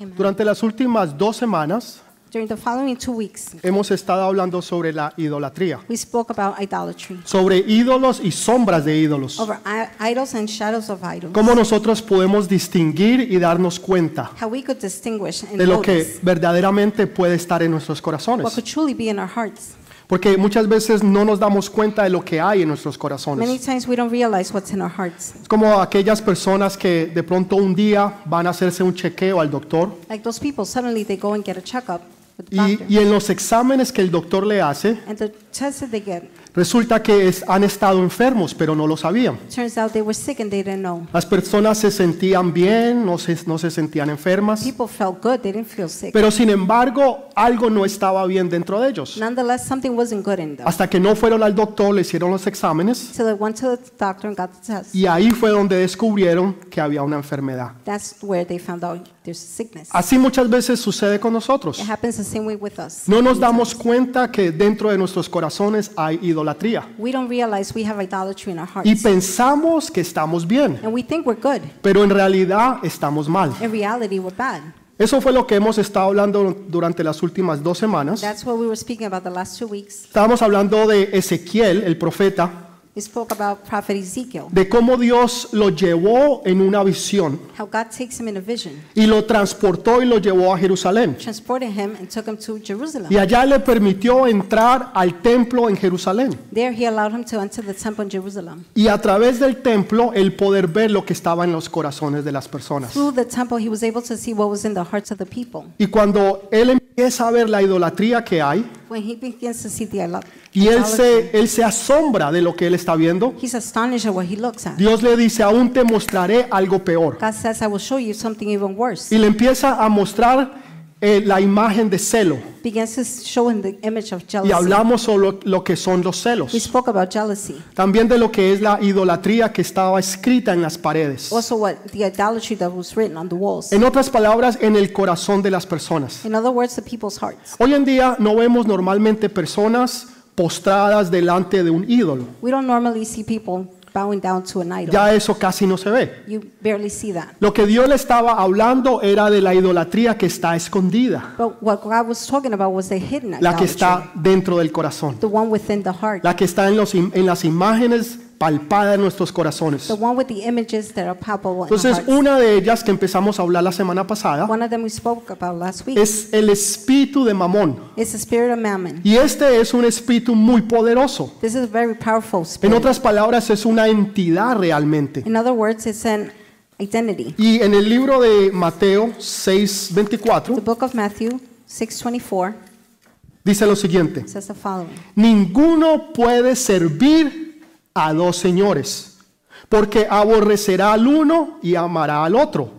Amen. Durante las últimas dos semanas During the following two weeks, hemos estado hablando sobre la idolatría, we spoke about idolatry, sobre ídolos y sombras de ídolos. over i- idols and shadows of idols. Cómo nosotros podemos distinguir y darnos cuenta How we could distinguish and de lo que notice verdaderamente puede estar en nuestros what corazones. could truly be in our hearts. Porque muchas veces no nos damos cuenta de lo que hay en nuestros Many corazones. times we don't realize what's in our hearts. Es como aquellas personas que de pronto un día van a hacerse un chequeo al doctor Like those people, suddenly they go and get a checkup with the y, doctor. y en los exámenes que el doctor le hace, And the test that they get, resulta que es- han estado enfermos, pero no lo sabían. turns out they were sick and they didn't know. Las personas se sentían bien, no se, no se sentían enfermas, People felt good, they didn't feel sick. pero sin embargo algo no estaba bien dentro de ellos. Nonetheless, something wasn't good in them. Hasta que no fueron al doctor, le hicieron los exámenes So they went to the doctor and got the test. y ahí fue donde descubrieron que había una enfermedad. That's where they found out there's a sickness. Así muchas veces sucede con nosotros. It happens the same way with us. No nos damos cuenta que dentro de nuestros corazones hay idolatría We don't realize we have idolatry in our y hearts. pensamos que estamos bien, And we think we're good. pero en realidad estamos mal. In reality, we're bad. Eso fue lo que hemos estado hablando durante las últimas dos semanas. That's what we were speaking about the last two weeks. Estábamos hablando de Ezequiel, el profeta, We spoke about prophet Ezekiel, de cómo Dios lo llevó en una visión how God takes him in a vision, y lo transportó y lo llevó a Jerusalén. transported him, and took him to Jerusalem. Y allá le permitió entrar al templo en Jerusalén. There, he allowed him to enter the temple in Jerusalem. Y a través del templo, el poder ver lo que estaba en los corazones de las personas. Through the temple, he was able to see what was in the hearts of the people. Y cuando él empieza a ver la idolatría que hay, When he begins to see the y él se, él se asombra de lo que él está viendo, he's astonished at what he looks at. Dios le dice, aún te mostraré algo peor. God says, I will show you something even worse. Y le empieza a mostrar eh, la imagen de celo. Begins to show him the image of Y jealousy. hablamos sobre lo, lo que son los We celos. spoke about jealousy. También de lo que es la idolatría que estaba escrita en las paredes. Also, what the idolatry that was written on the walls. En otras palabras, en el corazón de las personas. In other words, the people's hearts. Hoy en día no vemos normalmente personas postradas delante de un ídolo. We don't normally see people bowing down to an idol. Ya eso casi no se ve. You barely see that. Lo que Dios le estaba hablando era de la idolatría que está escondida, But what God was talking about was the hidden la que idolatry, está dentro del corazón, the one within the heart, la que está en, los, im- en las imágenes palpadas en nuestros corazones. the one with the images that are palpable in our Entonces, una de ellas que empezamos a hablar la semana pasada One of them we spoke about last week es el espíritu de Mamón. Y este es un espíritu muy poderoso. This is a very powerful En spirit. otras palabras, es una entidad realmente. In other words, it's an identity. Y en el libro de Mateo The 6:24 book of Matthew 6:24 dice lo siguiente. Ninguno puede servir a dos señores, porque aborrecerá al uno y amará al otro,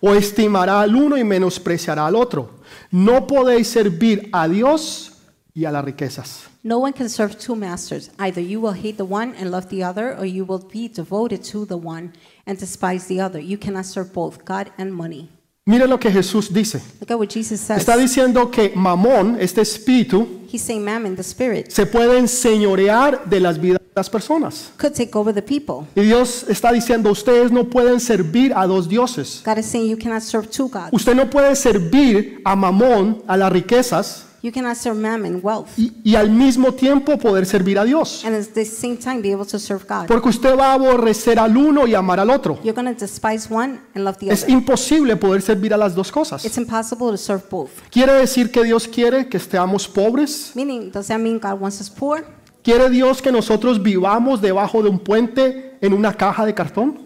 o estimará al uno y menospreciará al otro. No podéis servir a Dios y a las riquezas. No one can serve two masters. Either you will hate the one and love the other, or you will be devoted to the one and despise the other. You cannot serve both God and money. Mire lo que Jesús dice. Look at what Jesus says. Está diciendo que Mamón, este espíritu, He's saying mammon, the spirit, se puede enseñorear de las vidas las personas. could take over the people. Y Dios está diciendo, ustedes no pueden servir a dos dioses. God is saying you cannot serve two gods. Usted no puede servir a Mamón, a las riquezas, You cannot serve mammon, wealth, y, y al mismo tiempo poder servir a Dios. and at the same time be able to serve God. Porque usted va a aborrecer al uno y amar al otro. You're to despise one and love the Es other. imposible poder servir a las dos cosas. It's impossible to serve both. ¿Quiere decir que Dios quiere que estemos pobres? Meaning, does that mean God wants us poor? ¿Quiere Dios que nosotros vivamos debajo de un puente en una caja de cartón?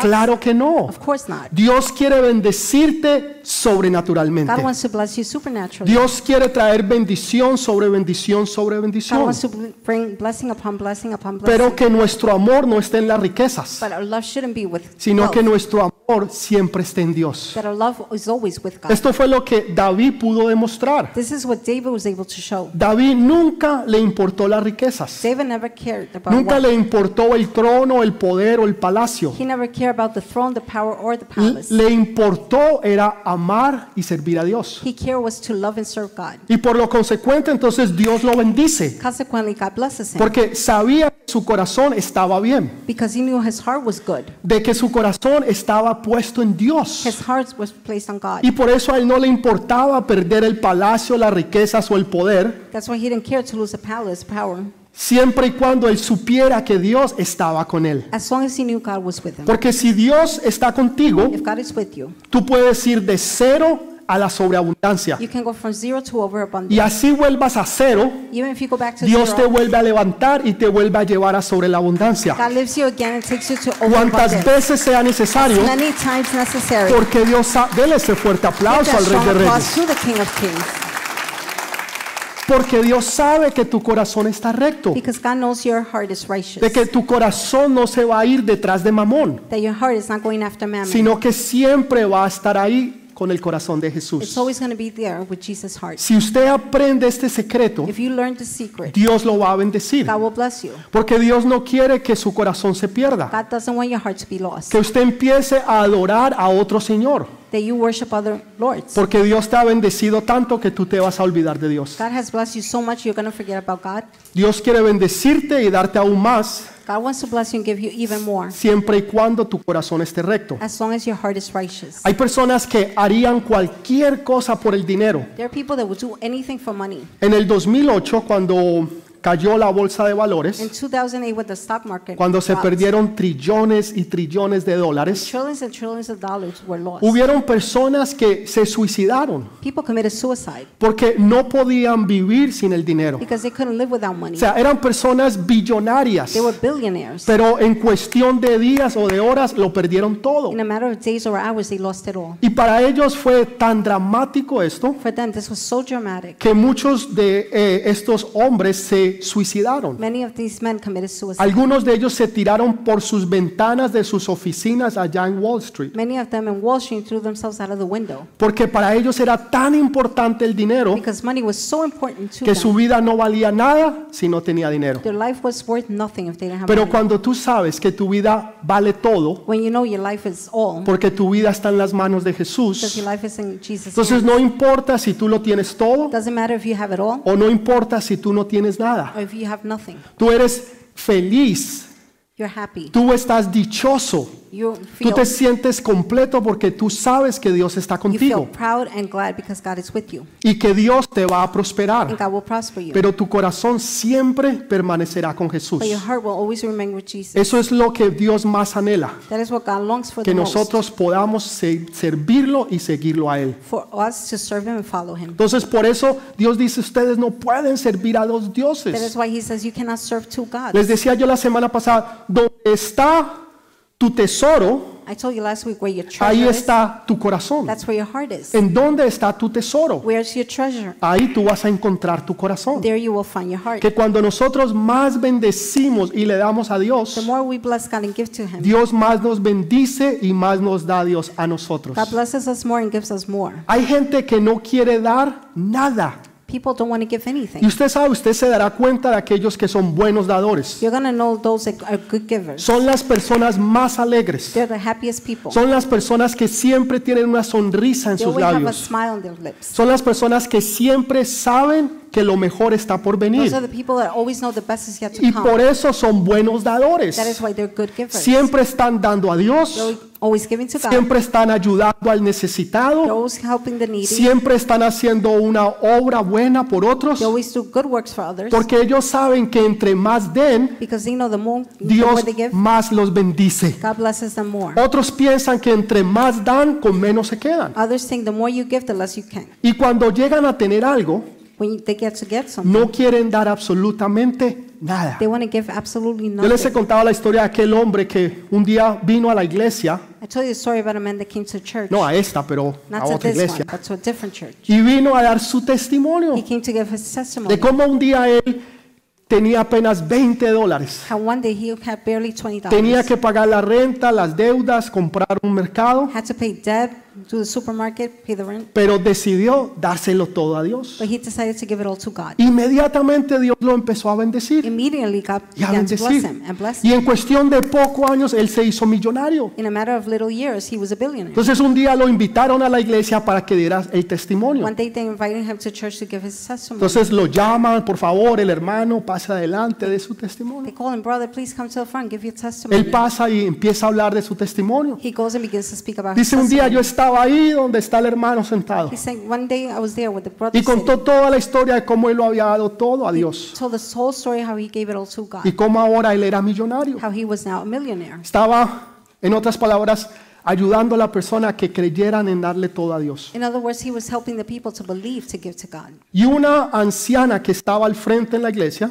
Claro que no. Of course not. Dios quiere bendecirte sobrenaturalmente. Dios quiere traer bendición sobre bendición sobre bendición. Pero que nuestro amor no esté en las riquezas, sino que nuestro amor siempre esté en Dios. that our love is always with God. Esto fue lo que David pudo demostrar. This is what David was able to show. David nunca le importó las riquezas. David never cared about Nunca le importó el trono, el poder o el palacio. He never cared about the throne, the power, or the palace. Le importó era amar y servir a Dios. He cared was to love and serve God. Y por lo consecuente entonces Dios lo bendice. Consequently, God blesses him Porque sabía que su corazón estaba bien, because he knew his heart was good. de que su corazón estaba puesto en Dios. His heart was placed on God. Y por eso a él no le importaba perder el palacio, las riquezas o el poder, That's why he didn't care to lose the palace, power, siempre y cuando él supiera que Dios estaba con él. as long as he knew God was with him. Porque si Dios está contigo, If God is with you, tú puedes ir de cero a la sobreabundancia. you can go from zero to Y overabundance. así vuelvas a cero, Even if you go back to Dios te vuelve a levantar y te vuelve a llevar a sobre la abundancia. God lifts you again and takes you to Cuantas veces sea necesario, porque Dios dele ese fuerte aplauso al Rey de Reyes. Porque Dios sabe que tu corazón está recto, Because God knows your heart is righteous. de que tu corazón no se va a ir detrás de mamón, That your heart is not going after mammon. sino que siempre va a estar ahí con el corazón de It's Jesús. always going to be there with Jesus' heart. Si usted aprende este secreto, If you learn the secret, Dios lo va a bendecir, God will bless you. porque Dios no quiere que su corazón se pierda, God doesn't want your heart to be lost. que usted empiece a adorar a otro Señor, That you worship other lords. porque Dios te ha bendecido tanto que tú te vas a olvidar de Dios. God has blessed you so much you're going to forget about God. Dios quiere bendecirte y darte aún más God wants to bless you and give you even more siempre y cuando tu corazón esté recto. as long as your heart is righteous. Hay personas que harían cualquier cosa por el dinero. There are people that would do anything for money. En el 2008, cuando cayó la bolsa de valores, 2008, when the stock market cuando se dropped, perdieron trillones y trillones de dólares, trillions and trillions of dollars were lost. hubieron personas que se suicidaron People committed suicide porque no podían vivir sin el dinero. because they couldn't live without money. O sea, eran personas billonarias, They were billionaires. pero en cuestión de días o de horas lo perdieron todo. In a matter of days or hours, they lost it all. Y para ellos fue tan dramático esto For them, this was so dramatic. que muchos de eh, estos hombres se suicidaron. Many of these men committed suicide. Algunos de ellos se tiraron por sus ventanas de sus oficinas allá en Wall Street, porque para ellos era tan importante el dinero because money was so important to que su vida no valía nada si no tenía dinero. Their life was worth nothing if they didn't have Pero cuando tú sabes que tu vida vale todo, When you know your life is all, porque tu vida está en las manos de Jesús, your life is in Jesus' entonces hands. no importa si tú lo tienes todo Doesn't matter if you have it all o no importa si tú no tienes nada. Or if you have nothing. Tú eres feliz, You're happy. tú estás dichoso, You tú feel, te sientes completo porque tú sabes que Dios está contigo y que Dios te va a and prosperar. God will prosper you. Pero tu corazón siempre permanecerá con Jesús. But your heart will always remain with Jesus. Eso es lo que Dios más anhela, That is what God longs for que nosotros podamos se- servirlo y seguirlo a Él. For us to serve Him and follow Him. Entonces por eso Dios dice, ustedes no pueden servir a dos dioses. Les decía yo la semana pasada, donde está tu tesoro, I told you last week where your treasure ahí está tu corazón. That's where your heart is. ¿En dónde está tu tesoro? Where's your treasure? Ahí tú vas a encontrar tu corazón. There you will find your heart. Que cuando nosotros más bendecimos y le damos a The Dios, more we bless God and give to Him, Dios más nos bendice y más nos da Dios a nosotros. God blesses us more and gives us more. Hay gente que no quiere dar nada. People don't want to give Y anything. usted sabe, usted se dará cuenta de aquellos que son buenos dadores. You're going to know those that are good givers. Son las personas más alegres. They're the happiest people. Son las personas que siempre tienen una sonrisa en They sus always have a labios. smile on their lips. Son las personas que siempre saben que lo mejor está por venir. Those are the people that always know the best is yet to Y come. por eso son buenos dadores. That is why they're good givers. Siempre están dando a Dios. They're always giving to God. Siempre están ayudando al necesitado. always helping the needy. Siempre están haciendo una obra buena por otros. They always do good works for others. Porque ellos saben que entre más den, Because they know the more, the Dios more they give, más los bendice. God blesses them more. Otros piensan que entre más dan, con menos se quedan. Others think the more you give, the less you can. Y cuando llegan a tener algo, When you- they get to get something, no quieren dar absolutamente nada. they want to give absolutely Yo les he nothing. contado la historia de aquel hombre que un día vino a la iglesia, I told you a story about a man that came to church. no a esta, pero a Not to otra this one, iglesia, but to a different church. y vino a dar su testimonio He came to give his testimony. de cómo un día él tenía apenas 20 dólares. How one day he had barely $20. Tenía que pagar la renta, las deudas, comprar un mercado Had to pay debt, do the supermarket, pay the rent. pero decidió dárselo todo a Dios. But he decided to give it all to God. Inmediatamente Dios lo empezó a bendecir Immediately, God y a began to bless bendecir. him and bless Y him. en cuestión de pocos años él se hizo millonario. In a matter of little years, he was a billionaire. Entonces un día lo invitaron a la iglesia para que diera el testimonio. One day, they invited him to church to give his testimony. Entonces lo llaman, por favor, el hermano pasa adelante de su They testimonio. call him, brother, please come to the front, give your testimony. Él pasa y empieza a hablar de su testimonio. He goes and begins to speak about his Dice un día yo testimony. Estaba ahí donde está el hermano sentado He's saying, one day I was there with the brother y contó toda la historia de cómo él lo había dado todo a Dios told the whole story how he gave it all to God, y cómo ahora él era millonario. Estaba, en otras palabras, ayudando a la persona que creyeran en darle todo a Dios. In other words, he was helping the people to believe to give to God. Y una anciana que estaba al frente en la iglesia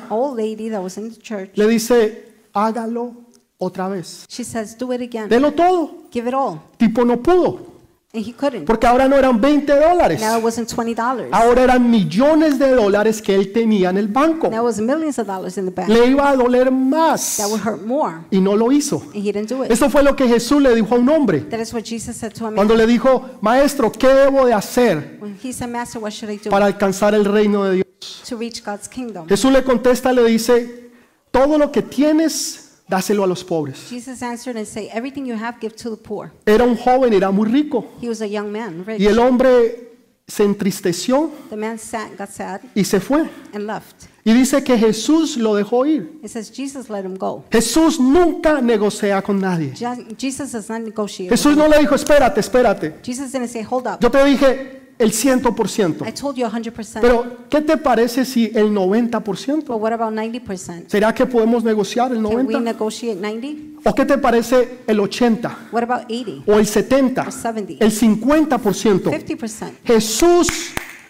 le dice, hágalo otra vez. she says, do it again. Delo todo. Give it all. Tipo no pudo, And he couldn't. porque ahora no eran 20 dólares. Now it wasn't $20. Ahora eran millones de dólares que él tenía en el banco. Now it was millions of dollars in the bank. Le iba a doler más That would hurt more. y no lo hizo. And he didn't do it. Eso fue lo que Jesús le dijo a un hombre That is what Jesus said to him. cuando le dijo, maestro, ¿qué debo de hacer When he said, Master, what should I do para alcanzar el reino de Dios? to reach God's kingdom? Jesús le contesta, le dice, todo lo que tienes, dáselo a los pobres. Jesus answered and said, Everything you have, give to the poor. Era un joven, era muy rico. He was a young man, rich. Y el hombre se entristeció The man sat, got sad, y se fue. and left. Y dice que Jesús lo dejó ir. It says Jesus let him go. Jesús nunca negocia con nadie. Je- Jesus does not negotiate. with Jesús no le dijo, espérate, espérate. Jesus didn't say, Hold up. Yo te dije el 100%. I told you 100%. Pero, ¿qué te parece si el 90%? but what about 90%? ¿Será que podemos negociar el Can we 90%? negotiate 90? ¿O qué te parece el 80%? What about 80? ¿O el 70%? Or 70. ¿El 50%? 50%? Jesús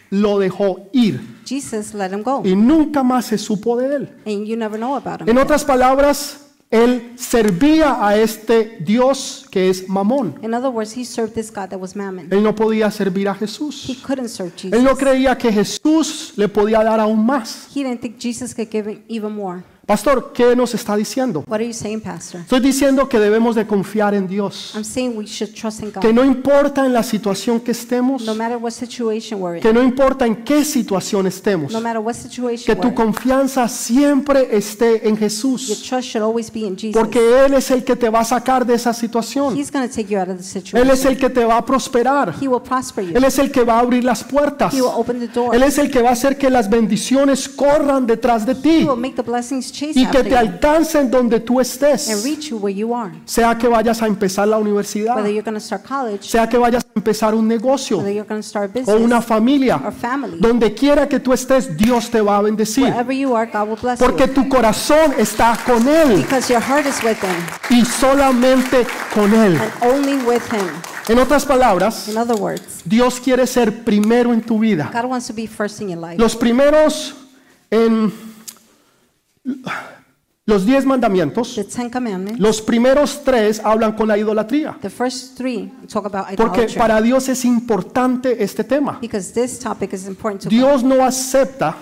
lo dejó ir Jesus let him go. y nunca más se supo de él. And you never know about him. En otras palabras, él servía a este Dios que es Mamón. In other words, he served this God that was mammon. Él no podía servir a He Jesús. couldn't serve Jesus. Él no creía que Jesús le podía dar aún más. He didn't think Jesus could give even more. Pastor, ¿qué nos está diciendo? What are you saying, Pastor? Estoy diciendo que debemos de confiar en Dios. I'm saying we should trust in Que God. no importa en la situación que estemos, No matter what situation we're in. que no importa en qué situación estemos, No matter what que situation tu we're in. confianza siempre esté en Your Jesús. trust should always be in Jesus. Porque Él es el que te va a sacar de esa situación. He's going to take you out of the Él es situation. el que te va a prosperar. He will prosper you. Él es el que va a abrir las puertas. He will open the door. Él es el que va a hacer que las bendiciones corran detrás de He ti will make the blessings chase y que te alcancen donde tú estés. Sea que vayas a empezar la universidad, college, sea que vayas a empezar un negocio o una familia, donde quiera que tú estés, Dios te va a bendecir. are, Porque you. tu corazón está con Él Because your heart is with Him y solamente con Él. En otras palabras, In other words, Dios quiere ser primero en tu vida. God wants to be first in your life. Los primeros en los diez mandamientos, The Ten Commandments, los primeros tres hablan con la idolatría. the first three talk about Porque para Dios es importante este tema. Because this topic is important to. Dios no acepta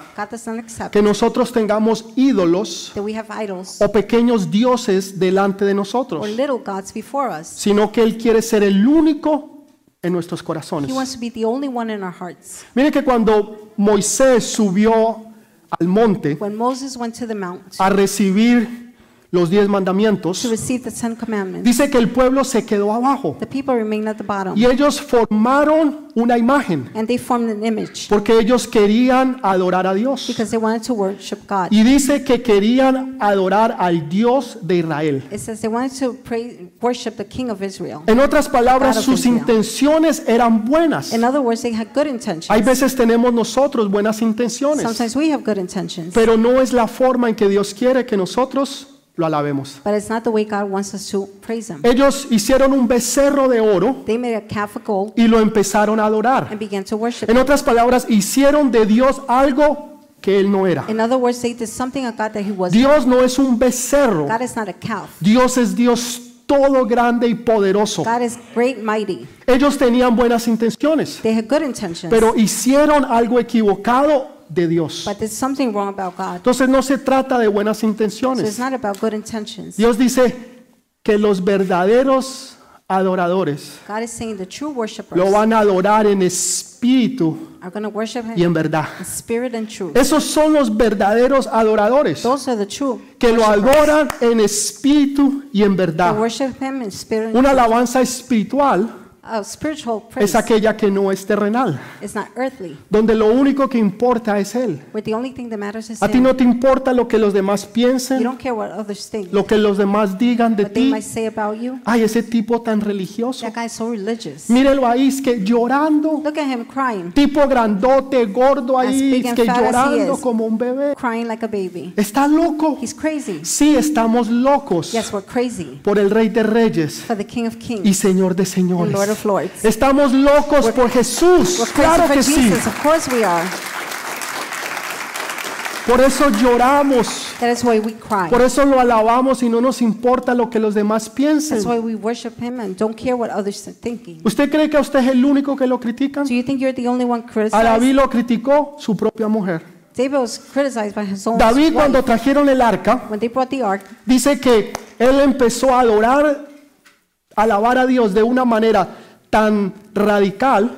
que nosotros tengamos ídolos that we have idols o pequeños dioses delante de or nosotros, little gods before us. sino que Él quiere ser el único en nuestros corazones. He wants to be the only one in our hearts. Mire que cuando Moisés subió al monte When Moses went to the mount a recibir los diez mandamientos, dice que el pueblo se quedó abajo the people remained at the bottom y ellos formaron una imagen and they formed an image porque ellos querían adorar a Dios. because they wanted to worship God. Y dice que querían adorar al Dios de Israel. It says they wanted to pray, worship the King of Israel. En otras palabras, sus intenciones eran buenas. In other words, they had good intentions. Hay veces tenemos nosotros buenas intenciones, Sometimes we have good intentions, pero no es la forma en que Dios quiere que nosotros lo alabemos. but it's not the way God wants us to praise Him. Ellos hicieron un becerro de oro They made a calf of gold y lo empezaron a adorar. and began to worship En Him. otras palabras, hicieron de Dios algo que él no era. In other words, they did something of God that He wasn't. Dios no es un becerro. God is not a calf. Dios es Dios todo grande y poderoso. God is great, mighty. Ellos tenían buenas intenciones, They had good intentions, pero hicieron algo equivocado de Dios. but there's something wrong about God. Entonces no se trata de buenas intenciones. not about good intentions. Dios dice que los verdaderos adoradores God is saying the true worshipers lo van a adorar en espíritu y en verdad. in spirit and truth. Esos son los verdaderos adoradores que lo adoran en espíritu y en verdad. Una alabanza espiritual es aquella que no es terrenal, donde lo único que importa es Él. A ti no te importa lo que los demás piensen, lo que los demás digan de ti. Ay, ese tipo tan religioso. Mírelo ahí, es que llorando. Tipo grandote, gordo ahí, es que llorando como un bebé. Está loco. He's crazy. Sí, estamos locos por el Rey de Reyes y Señor de señores. Estamos locos por Jesús. We're Claro que sí. Por eso lloramos. That is why we cry. Por eso lo alabamos y no nos importa lo que los demás piensen. That's why we worship Him and don't care what others are thinking. ¿Usted cree que usted es el único que lo critican? Do you think you're the only one A? David lo criticó su propia mujer. David was criticized by his own David wife. cuando trajeron el arca, When they brought the ark, dice que él empezó a adorar, a alabar a Dios de una manera tan radical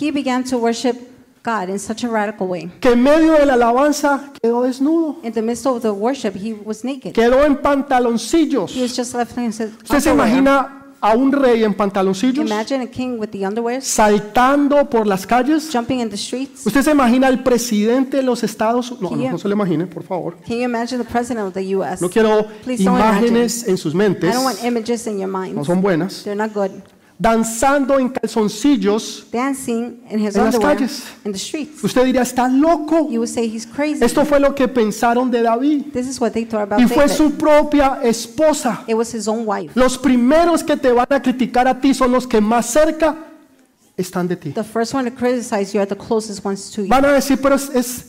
he began to worship God in such a radical way. que en medio de la alabanza quedó desnudo, In the midst of the worship, he was naked. quedó en pantaloncillos. He was just left in his ¿Usted se underwear. imagina a un rey en pantaloncillos Imagine a king with the underwear saltando por las calles? jumping in the streets. ¿Usted se imagina al presidente de los Estados Unidos? No, no, no se lo imagine, por favor. Can you imagine the president of the U.S.? No quiero Please don't imágenes en sus I mentes, don't want images in your no mind. son buenas. They're not good. Danzando en calzoncillos. Dancing in his En las underwear calles. in the streets. Usted diría, está loco. You would say he's crazy. Esto fue lo que pensaron de David. This is what they thought about Y fue David. su propia esposa. It was his own wife. Los primeros que te van a criticar a ti son los que más cerca están de ti. The first one to criticize you are the closest ones to you. Van a decir, pero es, es,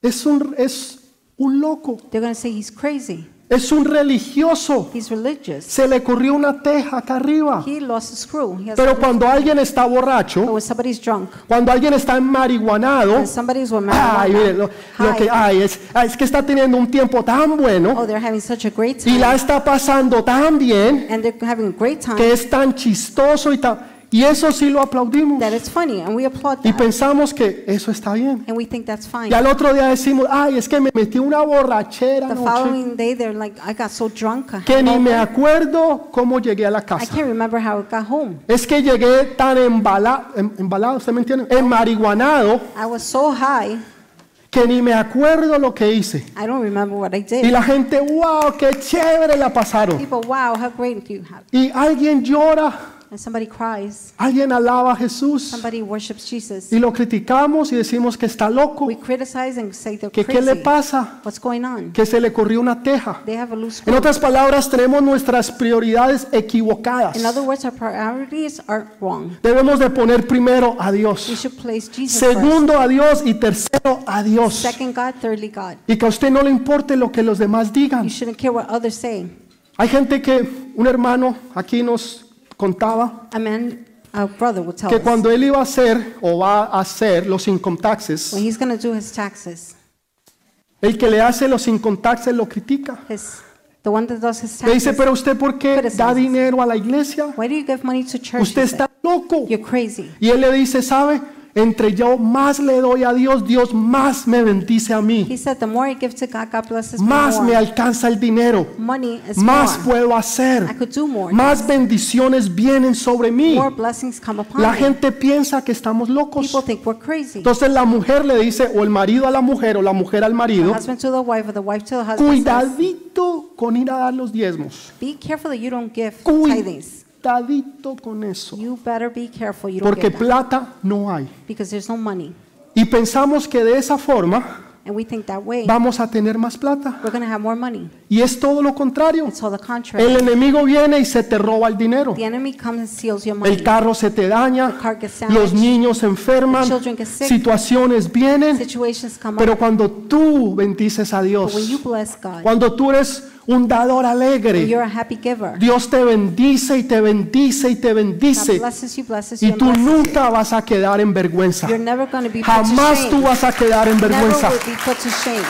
es un, es un loco, They're going to say he's crazy. Es un religioso. He's religious. Se le corrió una teja acá arriba. He lost a screw. He has Pero cuando alguien está But borracho, when somebody's drunk, cuando alguien está marihuanado, when somebody's with ay, mire, lo, lo que, ay, es, es que está teniendo un tiempo tan bueno oh, they're having such a great y la time, está pasando tan bien and they're having a great time que es tan chistoso y tan... Y eso sí lo aplaudimos. that funny, and we applaud Y pensamos que eso está bien. and we think that's fine. Y al otro día decimos, ay, es que me metí una borrachera The following day, they're like, I got so drunk, I que ni me acuerdo cómo llegué a la I casa. can't remember how I got home. Es que llegué tan em- embalado, ¿usted me entiende? I was so high, que ni me acuerdo lo que hice. I don't remember what I Y did. la gente, wow, qué chévere la pasaron. People, wow, how great you have. Y alguien llora, And somebody cries, alguien alaba a Jesús somebody worships Jesus. y lo criticamos y decimos que está loco, We criticize and say they're que qué le crazy. pasa, What's going on? que se le corrió una teja. They have a loose En otras palabras, tenemos nuestras prioridades equivocadas. In other words, our priorities are wrong. Debemos de poner primero a We Dios, should place Jesus first. segundo a Dios y tercero a Dios. Second God, thirdly God. Y que a usted no le importe lo que los demás digan. You shouldn't care what others say. Hay gente que, un hermano aquí nos contaba A man, a brother would tell que us cuando él iba a hacer o va a hacer los income taxes, when he's going to do his taxes, el que le hace los income taxes lo critica. his the one that does his Le dice, taxes. pero usted por qué da dinero a la iglesia? Why do you give money to church? Usted he said? está loco. You're crazy. Y él le dice, ¿sabe? Entre yo más le doy a Dios, Dios más me bendice a mí. He said, the more I give to God, God blesses me Más me alcanza el dinero. Money is Más more. puedo I hacer. could do more. Más bendiciones vienen sobre mí. More blessings come upon La me. gente piensa que estamos locos. People think we're crazy. Entonces la mujer le dice, o el marido a la mujer, o la mujer al The marido, husband to the wife or the wife to the husband says, cuidadito con ir a dar los diezmos. be careful that you don't give tithings. Cuidadito con eso. You better be careful you don't Porque that. plata no hay. Because there's no money. Y pensamos que de esa forma And we think that way, vamos a tener más plata. we're to have more money. Y es todo lo contrario. It's all the contrary. El enemigo viene y se te roba el dinero. The enemy comes and steals your money. El carro se te daña, car gets damaged. los niños se enferman, Children get sick. situaciones vienen, Situations come pero up. cuando tú bendices a But when you Dios, bless God, cuando tú eres un dador alegre, you're a happy giver, Dios te bendice y te bendice y te bendice blesses you, blesses you, y tú blesses you. nunca vas a quedar en vergüenza. You're never going to be put to Jamás tú vas a quedar en Never vergüenza will be put to shame.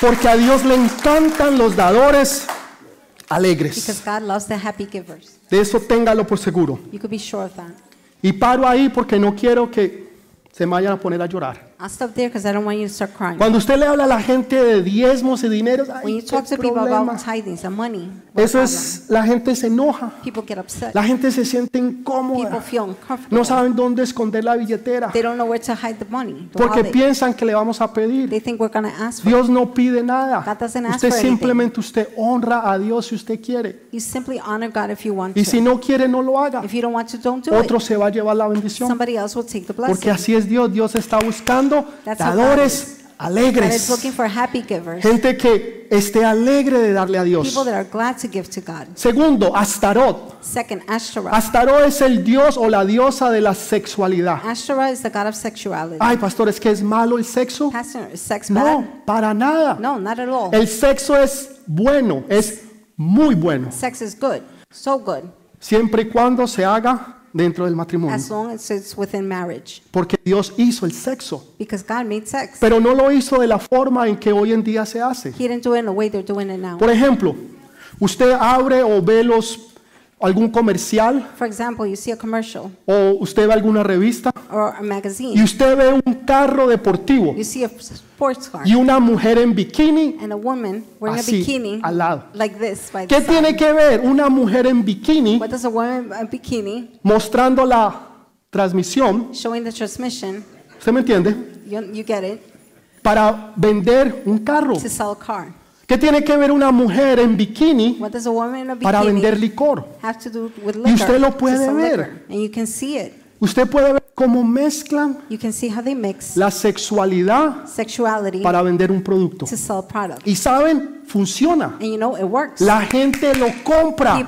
porque a Dios le encantan los dadores alegres. Because God loves the happy givers. De eso téngalo por seguro. You could be sure of that. Y paro ahí porque no quiero que se me vayan a poner a llorar. I'll stop there because I don't want you to start crying. Cuando usted le habla a la gente de diezmos y dineros, ay, When you qué talk to people problema. about tithings and money, Eso es, la gente se enoja, people get upset. la gente se siente People incómoda, feel uncomfortable. no saben dónde esconder la billetera, They don't know where to hide the money. porque piensan que le vamos a pedir. They think we're going to ask for it. Dios no pide nada. God doesn't ask Usted for anything. simplemente usted honra a Dios si usted quiere. You simply honor God if you want Y to. si no quiere, no lo haga. If you don't want to, don't do Otro it. se va a llevar la bendición. Somebody else will take the blessing. Porque así es Dios. Dios está buscando God dadores alegres. for happy givers. Gente que esté alegre de darle a Dios. That are glad to give to God. Segundo, Astarot. Second, Ashtoreth. Astarot es el dios o la diosa de la sexualidad. Is the god of sexuality. Ay, pastor, ¿es que es malo el sexo? Pastor, sex? No, para nada. No, not at all. El sexo es bueno, es muy bueno, Sex is good, so good, siempre y cuando se haga dentro del matrimonio. as long as it's within marriage. Porque Dios hizo el sexo, Because God made sex. pero no lo hizo de la forma en que hoy en día se hace. He didn't do it in the way they're doing it now. Por ejemplo, usted abre o ve los algún comercial For example, you see a commercial o usted ve alguna revista or a y magazine. usted ve un carro deportivo You see a sports car y una mujer en bikini. and a woman wearing Así, a bikini al lado. like this by the ¿Qué side. tiene que ver una mujer en bikini What does a woman in a bikini mostrando la transmisión? showing the transmission? ¿Usted me entiende? You, you get it? Para vender un carro. To sell a car. ¿Qué tiene que ver una mujer en bikini para vender licor? Y usted lo puede ver. liquor. And you can see it. Usted puede ver cómo mezclan You can see how they mix la sexualidad para vender un producto. to sell a product. Y saben, funciona. And you know, it works. La gente lo compra.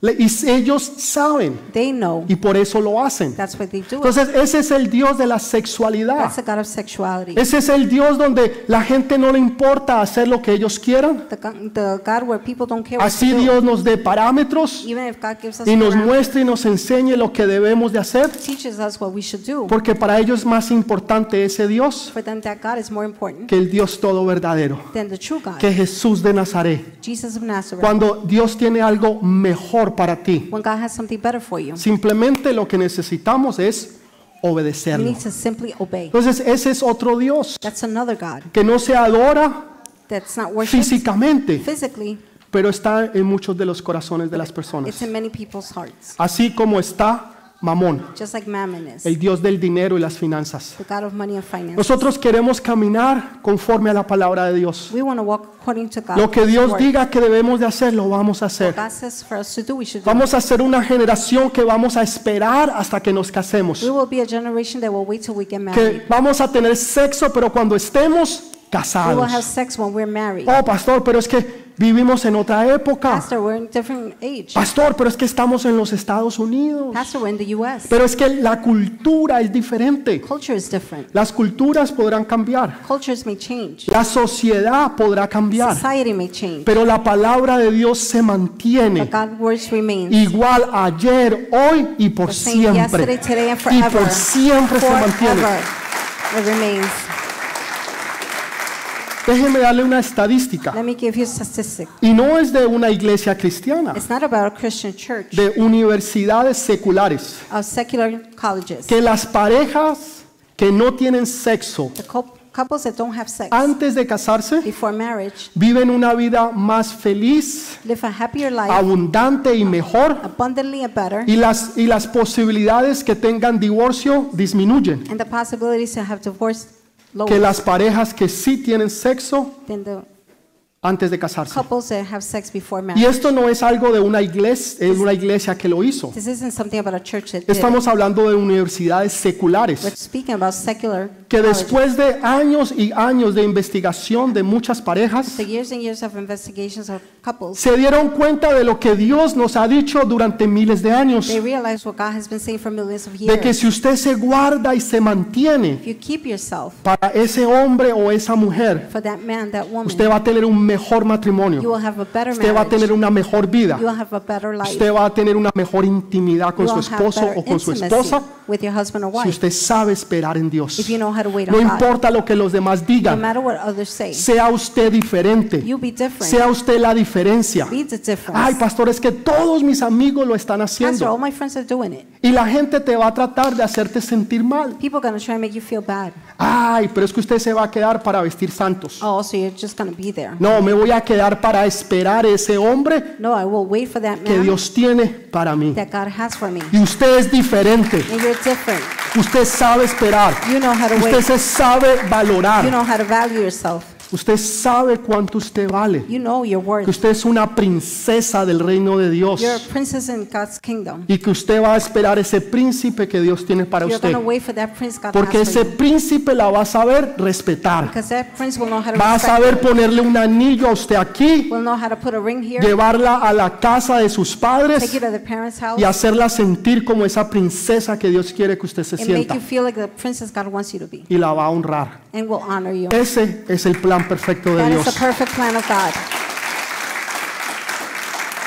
Y ellos saben. They know. Y por eso lo hacen. That's what they do. Entonces, ese es el Dios de la sexualidad. That's the God of sexuality. Ese es el Dios donde la gente no le importa hacer lo que ellos quieran. The, go- the God where people don't care Así do. Dios nos dé parámetros Even if God gives us y nos muestre y nos enseñe lo que debemos de hacer. teaches us what we should do. Porque para ellos es más importante ese Dios For them, that God is more important que el Dios todo verdadero, than the true God, que Jesús de Nazaret. Jesus of Nazareth. Cuando Dios tiene algo mejor para ti, When God has something better for you, simplemente lo que necesitamos es you obedecerlo. need to simply obey. Entonces ese es otro Dios That's another God que no se adora that's not worshipped físicamente, physically, pero está en muchos de los corazones de las personas. it's in many people's hearts. Así como está Mamón, Just like Mammon is, el Dios del dinero y las finanzas. the God of money and finance. Nosotros queremos caminar conforme a la palabra de Dios. We want to walk according to God. Lo que Dios diga que debemos de hacer, lo vamos a hacer. God says for us to do, we should do. Vamos a ser una generación que vamos a esperar hasta que nos casemos. We will be a generation that will wait till we get married. Que vamos a tener sexo, pero cuando estemos We will have casados. sex when we're married. Oh, pastor, pero es que vivimos en otra época. Pastor, we're in different age. Pastor, pero es que estamos en los Estados Unidos. Pastor, we're in the U.S. Pero es que la cultura es diferente. Culture is different. Las culturas podrán cambiar. Cultures may change. La sociedad podrá cambiar. Society may change. Pero la palabra de Dios se But mantiene God's words remain. igual ayer, hoy y por same yesterday, siempre. today, and Y forever. por siempre se mantiene. Forever. It remains. Déjeme darle una estadística. Let me give you a statistic. Y no es de una iglesia cristiana, It's not about a Christian church, de universidades seculares. of secular colleges. Que las parejas que no tienen sexo The cou- couples that don't have sex antes de casarse before marriage viven una vida más feliz, live a happier life, abundante y mejor. abundantly better, Y las, y las posibilidades que tengan divorcio disminuyen. and the possibilities to have divorce Que las parejas que sí tienen sexo antes de casarse. couples that have sex before Y marriage. esto no es algo de una iglesia, es una iglesia que lo hizo. This isn't something about a church that did it. Estamos hablando de universidades We're seculares speaking about secular que colleges. después de años y años de investigación de muchas parejas years and years of investigations of couples, se dieron cuenta de lo que Dios nos ha dicho durante miles de años, they realize what God has been saying for millions of de que years. si usted se guarda y se mantiene If you keep yourself para ese hombre o esa mujer, for that man, that woman, usted va a tener un mejor matrimonio, you will have a better usted va a tener una mejor vida, You will have a better life. usted va a tener una mejor intimidad con You su esposo o con su esposa with your husband or si wife. usted sabe esperar en Dios. If you know how to wait No on God. importa lo que los demás No digan, matter what others say, sea usted diferente, you be different. sea usted la diferencia. Be the difference. Ay, pastor, es que todos mis amigos lo están Pastor, all haciendo. my friends are doing it. Y la gente te va a tratar de hacerte sentir mal. People are going to try and make you feel bad. Ay, pero es que usted se va a quedar para vestir santos. Oh, so you're just going to be there. No, me voy a quedar para esperar ese hombre No, I will wait for that que man Dios tiene para mí. that God has for me. Y usted es diferente. And you're different. Usted sabe esperar. You know how to Usted wait. se sabe You valorar. know how to value yourself. Usted sabe cuánto usted vale. You know your Que worth. usted es una princesa del reino de Dios. You're a princess in God's kingdom. Y que usted va a esperar ese príncipe que Dios tiene para You're usted. wait for that prince God Porque has for ese you. príncipe la va a saber respetar. Because that prince will know how to Va a saber ponerle un anillo a usted aquí. Will know how to put a ring here. llevarla a la casa de sus Take padres you to the parents' house. y hacerla sentir como esa princesa que Dios quiere que usted se And make sienta. you feel like the princess God wants you to be. Y la va a honrar. And will honor you. Ese es el plan perfecto de That Dios. is the perfect plan of God.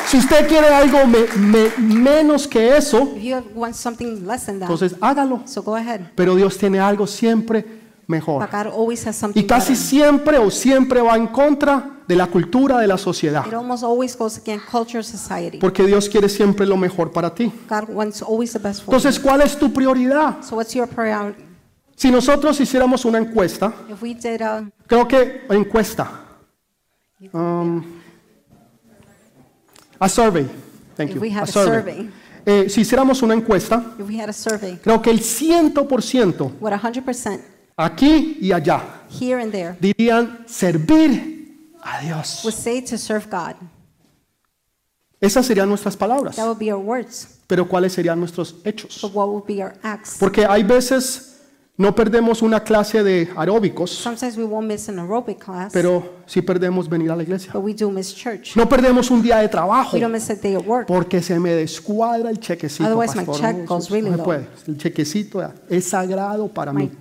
Si usted quiere algo me- me- menos que eso, If you have- want something less than that, entonces hágalo. so go ahead. Pero Dios tiene algo siempre mejor. But God always has something Y casi better. siempre o siempre va en contra de la cultura de la sociedad. It almost always goes against culture, society. Porque Dios quiere siempre lo mejor para ti. God wants always the best for Entonces, ¿cuál es tu prioridad? you. So what's your priority? Si nosotros hiciéramos una encuesta, a, creo que encuesta, um, a survey, thank you, a survey. survey. Eh, si hiciéramos una encuesta, survey, creo que el 100% what 100% aquí y allá here and there dirían servir a Dios. would say to serve God. Esas serían nuestras palabras, That would be our words. pero ¿cuáles serían nuestros hechos? But what would be our acts? Porque hay veces no perdemos una clase de aeróbicos, Sometimes we won't miss an aerobic class, pero sí perdemos venir a la iglesia. but we do miss church. No perdemos un día de trabajo We don't miss a day of work. porque se me descuadra el chequecito. Otherwise, my pastor. check No, goes eso really no se low. puede. El chequecito es sagrado para My, mí.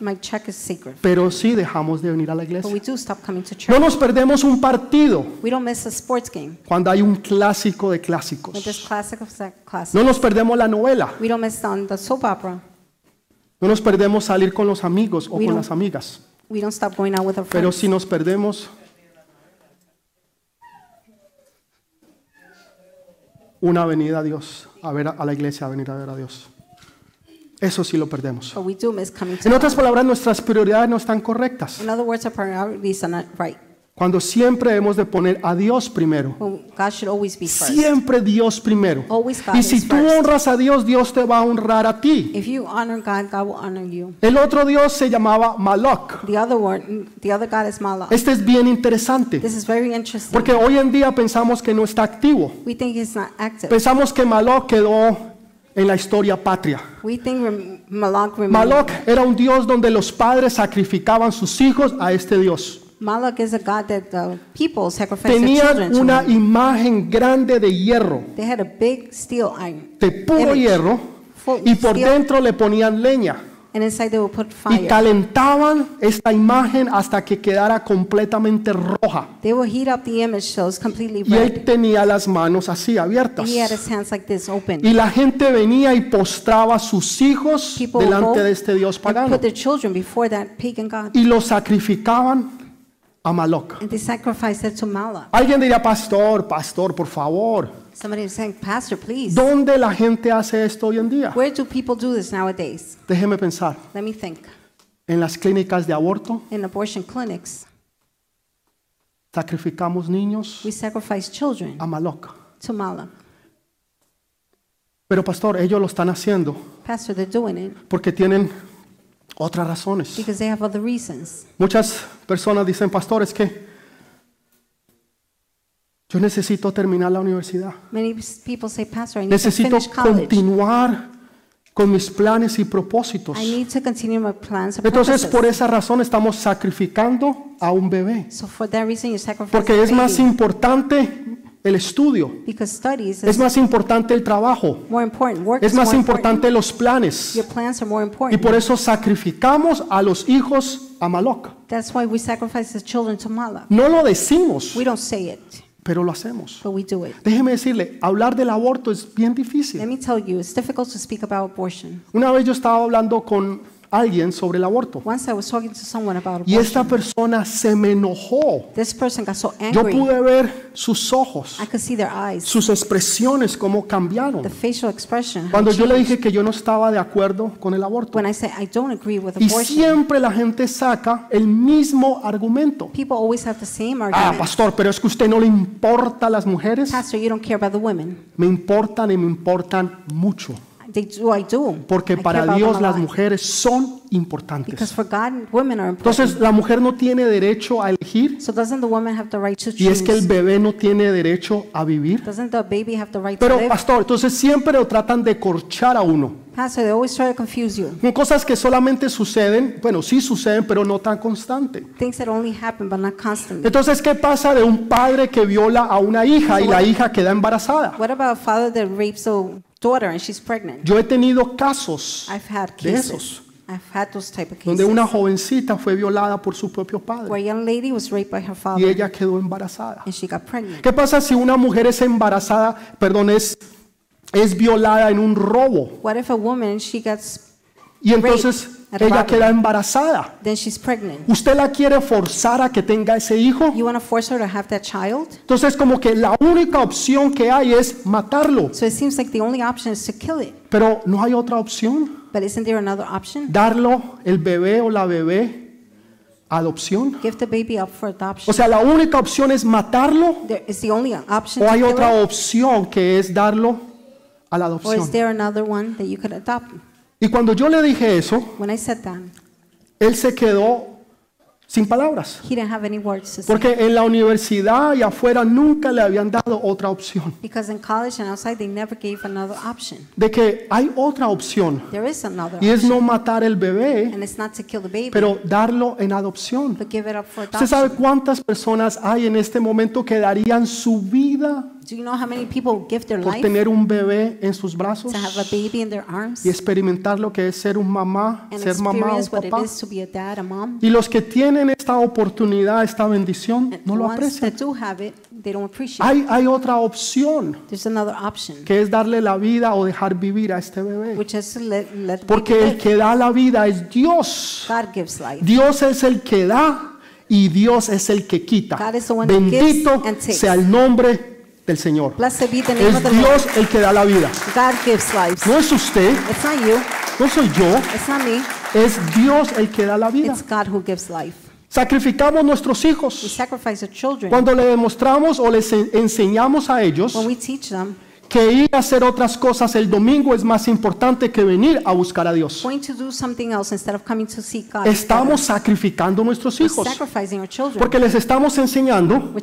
my check is sacred. Pero sí dejamos de venir a la But iglesia. we do stop coming to church. No nos perdemos un partido We don't miss a sports game. cuando hay un clásico de clásicos. this classic of classic. No nos perdemos la novela. We don't miss on the soap opera. No nos perdemos salir con los amigos o We con las amigas. We don't stop going out with our Pero sí nos perdemos una venida a Dios, a ver a, la iglesia, a venir a ver a Dios. Eso sí lo perdemos. But we do miss coming to En otras palabras, nuestras prioridades no están correctas. In other words, our priorities are not right. Cuando siempre debemos de poner a Dios primero. Well, God should always be first. Siempre Dios primero. Y si tú honras a Dios, Dios te va a honrar a ti. If you honor God, God will honor you. El otro Dios se llamaba Malok. The other word, the other God is Mala. Este es bien interesante. This is very interesting. Porque hoy en día pensamos que no está activo. We think he's not active. Pensamos que Malok quedó en la historia patria. Malok era un Dios donde los padres sacrificaban sus hijos a este Dios. Malak is a God that the people sacrifice their Tenían children to. una imagen grande de hierro, They had a big steel iron. de puro image, hierro, full y por steel, dentro le ponían leña. And inside they would put Y fire. calentaban esta imagen hasta que quedara completamente roja. They would heat up the image so it's completely Y él red. tenía las manos así And abiertas. he had his hands like this open. Y la gente venía y postraba a sus hijos People would go delante de este Dios and pagano. put their children before that pagan God. Y los sacrificaban a Maloc. And they sacrificed it to Malak. Alguien diría, pastor, pastor, por favor. Somebody was saying, Pastor, please. ¿Dónde la gente hace esto hoy en día? Where do people do this nowadays? Déjeme pensar. Let me think. En las clínicas de aborto In abortion clinics, sacrificamos niños we sacrifice children a Maloc. to Malak. Pero pastor, ellos lo están haciendo Pastor, they're doing it porque tienen otras razones. because they have other reasons. Muchas personas dicen, pastor, es que yo necesito terminar la universidad. Many people say, Pastor, I need to Necesito finish college. continuar con mis planes y propósitos. I need to continue my plans and Entonces, por esa razón estamos sacrificando a un bebé. So for that reason, you sacrifice Porque a es más baby. importante el estudio, because studies es más importante el trabajo, more important. Work es más importante los planes. Your plans are more Y por eso sacrificamos a los hijos a Maloc. That's why we sacrifice the children to Malak. No lo decimos, We don't say it, pero lo hacemos. but we do it. Déjeme decirle, hablar del aborto es bien Let difícil. me tell you, it's difficult to speak about abortion. Una vez yo estaba hablando con alguien sobre el aborto. Once I was talking to someone about Y esta persona se me enojó. This person got so Yo angry. pude ver sus ojos, I could see their eyes, sus expresiones, cómo cambiaron. the facial expression. how Cuando yo le changed. dije que yo no estaba de acuerdo con el aborto. When I say I don't agree with Y abortion, siempre la gente saca el mismo argumento. people always have the same Ah, argument. pastor, pero es que a usted no le importa las mujeres. Pastor, you don't care about the women. Me importan y me importan mucho. Porque para Dios las mujeres son Because importantes. for God, women are important. Entonces la mujer no tiene derecho a elegir So doesn't the woman have the right to y es que el choose? bebé no tiene derecho a vivir. Doesn't the baby have the right to Pero pastor, entonces siempre lo tratan de corchar a uno. Pastor, they always try to confuse you. Con cosas que solamente suceden, bueno, sí suceden, pero no tan constante. Things that only happen but not constantly. Entonces, ¿qué pasa de un padre que viola a una hija y la hija queda embarazada? Daughter and she's pregnant? Yo he tenido casos I've had de cases. esos, I've had those type of donde cases una jovencita fue violada por where a young lady was raped by her y father ella quedó embarazada. and she got pregnant. ¿Qué pasa si una mujer es embarazada, perdón, es, es violada en un robo What if a woman she gets y entonces. Ella queda embarazada? then she's pregnant? ¿Usted la quiere forzar a que tenga ese hijo? You want to force her to have that child? Entonces como que la única opción que hay es matarlo, So it seems like the only option is to kill it. pero no hay otra opción. But isn't there another option? Darlo el bebé o la bebé adopción. Give the baby up for adoption. O sea, la única opción es matarlo There is the only option o hay otra opción que es darlo a la Or is adopción. there another one that you could adopt? Y cuando yo le dije eso, When I said that, él se quedó sin palabras. he didn't have any words to say. Porque en la universidad y afuera nunca le habían dado otra opción. Because in college and outside, they never gave another option. De que hay otra opción There is another y es option. no matar el bebé, baby, pero darlo en adopción. but give it up for ¿Usted sabe cuántas personas hay en este momento que darían su vida Do you know how many people give their por life tener un bebé en sus brazos to have a baby in their arms y experimentar lo que es ser un mamá, and ser mamá o experience what it papá? is to be a dad, a mom? Y los que tienen esta oportunidad, esta bendición, And no lo ones aprecian. that do have it, they don't appreciate it. Hay, hay otra opción There's another option, que es darle la vida o dejar vivir a este bebé. which is to let, let the baby Porque el live. que da la vida es Dios. God gives life. Dios es el que da y Dios es el que quita. God is the one that Bendito gives and takes. sea el nombre del Señor. Blessed be the name of Es the Lord. Dios el que da la vida. God gives life. No es usted, It's not you. no soy yo, It's not me. es Dios el que da la vida. It's God who gives life. Sacrificamos nuestros We hijos sacrifice our children cuando le demostramos o les en- enseñamos a ellos when we teach them. Que ir a hacer otras cosas el domingo es más importante que venir a buscar a Dios. Estamos sacrificando nuestros We're hijos porque les estamos enseñando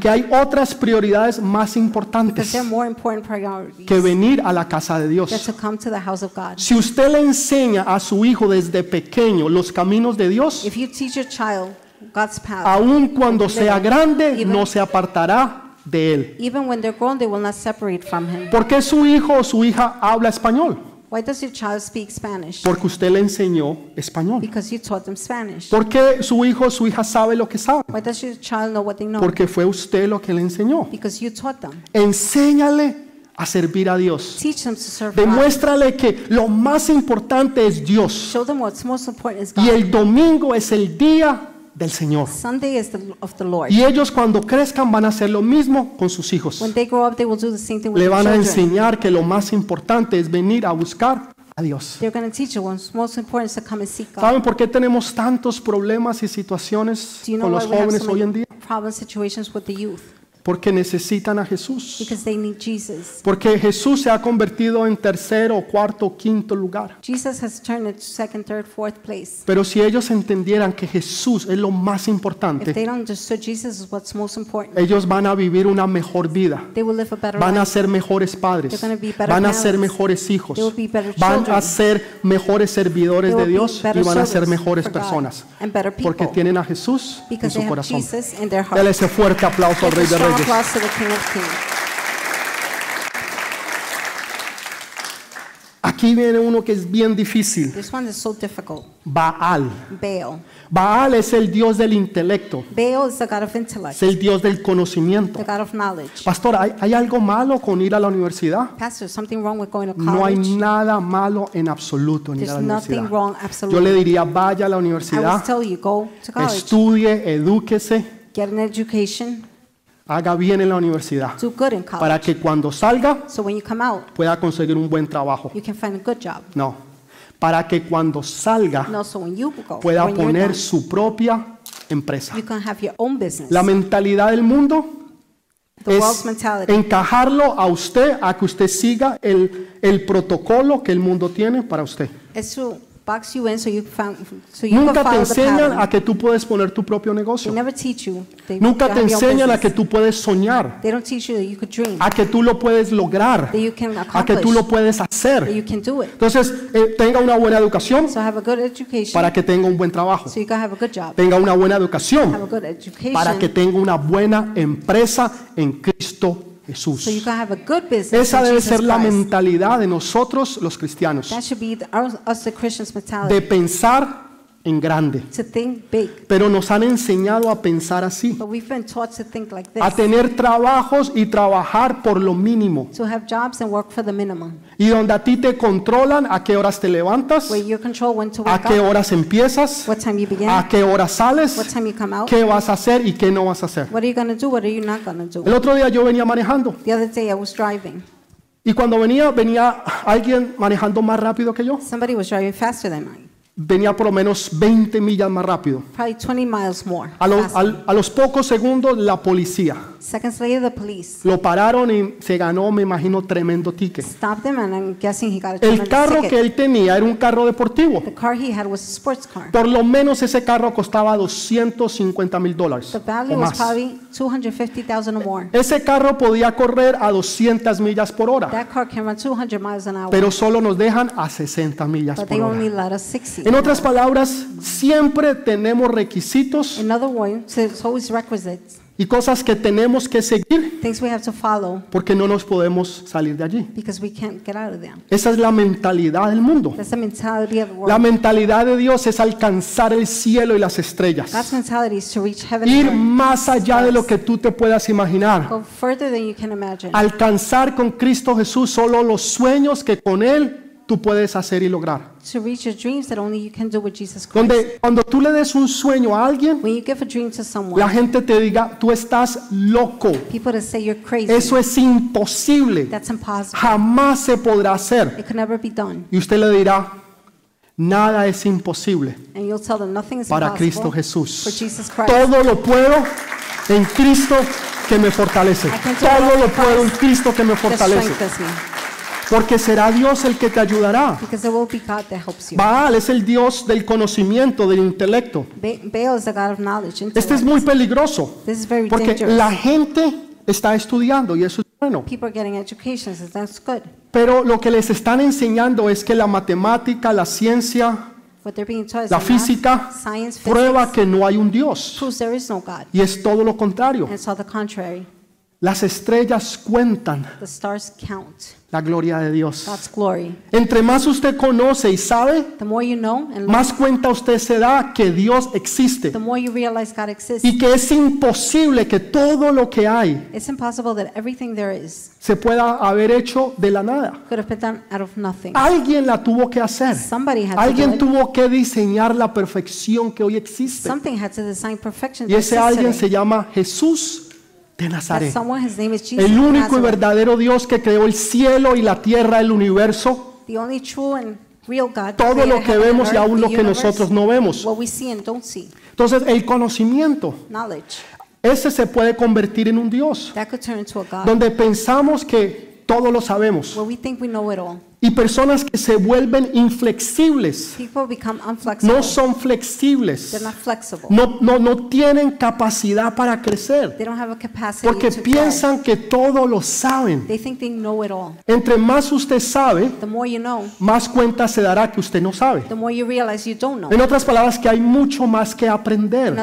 que hay otras prioridades más importantes que venir a la casa de Dios. Si usted le enseña a su hijo desde pequeño los caminos de Dios, aun cuando sea grande, no se apartará de él. even when they're grown, they will not separate from Him. ¿Por qué su hijo o su hija habla español? Why does your child speak Spanish? Porque usted le enseñó español. Because you taught them Spanish. ¿Por qué su hijo o su hija sabe lo que sabe? Why does your child know what they know? Porque fue usted lo que le enseñó. Because you taught them. Enséñale a servir a Dios. Teach them to serve God. Demuéstrale que lo más importante es Dios. Show them what's most important is Y el domingo es el día del Señor. Sunday is the, of the Lord. Y ellos cuando crezcan van a hacer lo mismo con sus hijos. When they grow up, they will do the same thing with Le their van a children. enseñar que lo más importante es venir a buscar a Dios. They're going to teach you what's most important is to come and seek God. ¿Saben por qué tenemos tantos problemas y situaciones Do you know con why los we have jóvenes so hoy en many día? problem situations with the youth? Porque necesitan a Jesús. Because they need Jesus. Porque Jesús se ha convertido en tercero, cuarto, quinto lugar. Jesus has turned to second, third, fourth place. Pero si ellos entendieran que Jesús es lo más importante, they don't understood Jesus is what's most important, ellos van a vivir una mejor vida. they will live a better Van a life. ser mejores padres, be better van a ser mejores hijos, They will be better van a ser mejores servidores They de Dios y van a ser mejores personas. and better Porque tienen a Jesús en su corazón. Jesus in their Dale ese fuerte aplauso al Rey de strong Reyes. applause to the King of Kings. ¿A Aquí viene uno que es bien difícil. This one is so difficult. Baal. Baal. Baal es el dios del intelecto, Baal is the God of es intellect, el dios del conocimiento. the God of knowledge. Pastor, ¿hay, hay algo malo con ir a la universidad? Pastor, something wrong with going to No hay college? nada malo en absoluto en ir a There's la nothing universidad. wrong, Yo le absolutely. diría, vaya a la I universidad, tell you, go to college, estudie, edúquese, get an education, haga bien en la universidad, do good in para college. que cuando salga So when you come out, pueda conseguir un buen trabajo. you can find a good job. No, para que cuando salga No, so when you go, pueda when you're poner done, su propia empresa. you can have your own business. La mentalidad del mundo The world's es mentality encajarlo a usted, a que usted siga el, el protocolo que el mundo tiene para usted. is to box you in so you found, so you Nunca te enseñan a que tú puedes poner tu propio They negocio. never teach you. They Nunca you te enseñan a que tú puedes soñar, They don't teach you that you could dream, a que tú lo puedes lograr, that you can a que accomplish, tú lo puedes that hacer. you can do it. Entonces, eh, tenga una buena educación So have a good education, para que tenga un buen trabajo. so you can have a good job. Tenga una buena Have a educación good education, para que tenga una buena empresa en Cristo Jesús. so you can have a good business Esa debe ser la mentalidad de nosotros los cristianos, That should be the, our, us the Christians mentality, de pensar en grande. to think big. Pero nos han enseñado a pensar así, But we've been taught to think like this, a tener trabajos y trabajar por lo mínimo. to have jobs and work for the minimum, Y donde a ti te controlan a qué horas te levantas, where you control when to a wake qué up, horas empiezas, what time you begin, a qué horas what sales, time you come out, qué vas a hacer y qué no vas a hacer. what are you going to do, what are you not going to do. El otro día yo venía manejando The other day I was driving. y cuando venía, venía alguien manejando más rápido que yo. Somebody was driving faster than mine, Venía por lo menos 20 millas más rápido. probably 20 miles more. A, lo- los pocos segundos la policía Seconds later, the police lo pararon y se ganó, me imagino, tremendo ticket. stopped him, and I'm guessing he got a El tremendous carro ticket. que él tenía era un carro deportivo. The car he had was a sports car. Por lo menos ese carro costaba 250 mil dólares The o value was más. probably 250,000 or more. Ese carro podía correr a 200 millas por hora, That car can run 200 miles an hour, pero solo nos dejan a 60 millas but por they only hora. let us 60. En otras palabras, siempre tenemos requisitos In other words, it's always requisites, y cosas que tenemos que seguir things we have to follow porque no nos podemos salir de allí. because we can't get out of them. Esa es la mentalidad del mundo. That's the mentality of the La world. mentalidad de Dios es alcanzar el cielo y las estrellas. God's mentality is to reach heaven Ir earth, más allá de lo que tú te puedas imaginar. go further than you can imagine. Alcanzar con Cristo Jesús solo los sueños que con Él tú puedes hacer y lograr. To reach your dreams that only you can do with Jesus Christ. Donde cuando tú le des un sueño a alguien, When you give a dream to someone, la gente te diga, tú estás loco. people that say you're crazy, Eso es imposible. that's impossible. Jamás se podrá hacer. It could never be done. Y usted le dirá, nada es imposible And you'll tell them nothing is para Cristo Jesús. for Jesus Christ. Todo lo puedo en Cristo que me fortalece. Todo lo puedo en Cristo que me fortalece. Porque será Dios el que te ayudará. Because it will be God that helps you. Baal es el Dios del conocimiento, del intelecto. Ba- Baal is the God of knowledge. Este es muy peligroso. This is very Porque dangerous. la gente está estudiando y eso es bueno. People are getting education, so that's good. Pero lo que les están enseñando es que la matemática, la ciencia, la física prueba que no hay un Dios. proves there is no God. Y es todo lo contrario. Las estrellas cuentan The stars count la gloria de Dios. God's glory. Entre más usted conoce y sabe, The more you know and learn, más cuenta usted se da que Dios existe the more you realize God exists. y que es imposible que todo lo que hay It's impossible that everything there is se pueda haber hecho de la nada. could have been done out of nothing. Alguien la tuvo que hacer. Somebody had to do Alguien it. tuvo que diseñar la perfección que hoy existe. Something had to design perfection. Y that ese exists alguien today. se llama Jesús de Nazaret. El único y verdadero Dios que creó el cielo y la tierra, el universo, the only true and real God. todo lo que vemos y aún lo que nosotros no vemos. Entonces el conocimiento, ese se puede convertir en un Dios, donde pensamos que todo lo sabemos. Y personas que se vuelven inflexibles, no son flexibles, no, no, no tienen capacidad para crecer, They don't have a capacity porque piensan que todo lo saben. They think they know it all. Entre más usted sabe, The more you know, más cuenta se dará que usted no sabe. the more you realize you don't know. En otras palabras, que hay mucho más que aprender.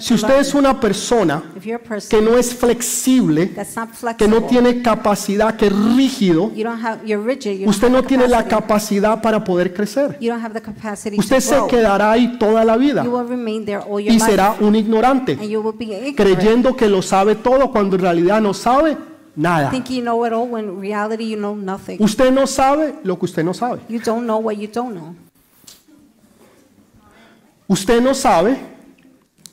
Si usted es una persona If you're a person que no es flexible, que flexible, no tiene capacidad, que es rígido, usted no tiene la capacidad para poder crecer. Usted se quedará ahí toda la vida You will remain there all your y será un ignorante, creyendo que lo sabe todo cuando en realidad no sabe nada. thinking you know it all when in reality you know nothing. Usted no sabe lo que usted no sabe. You don't know what you don't know. Usted no sabe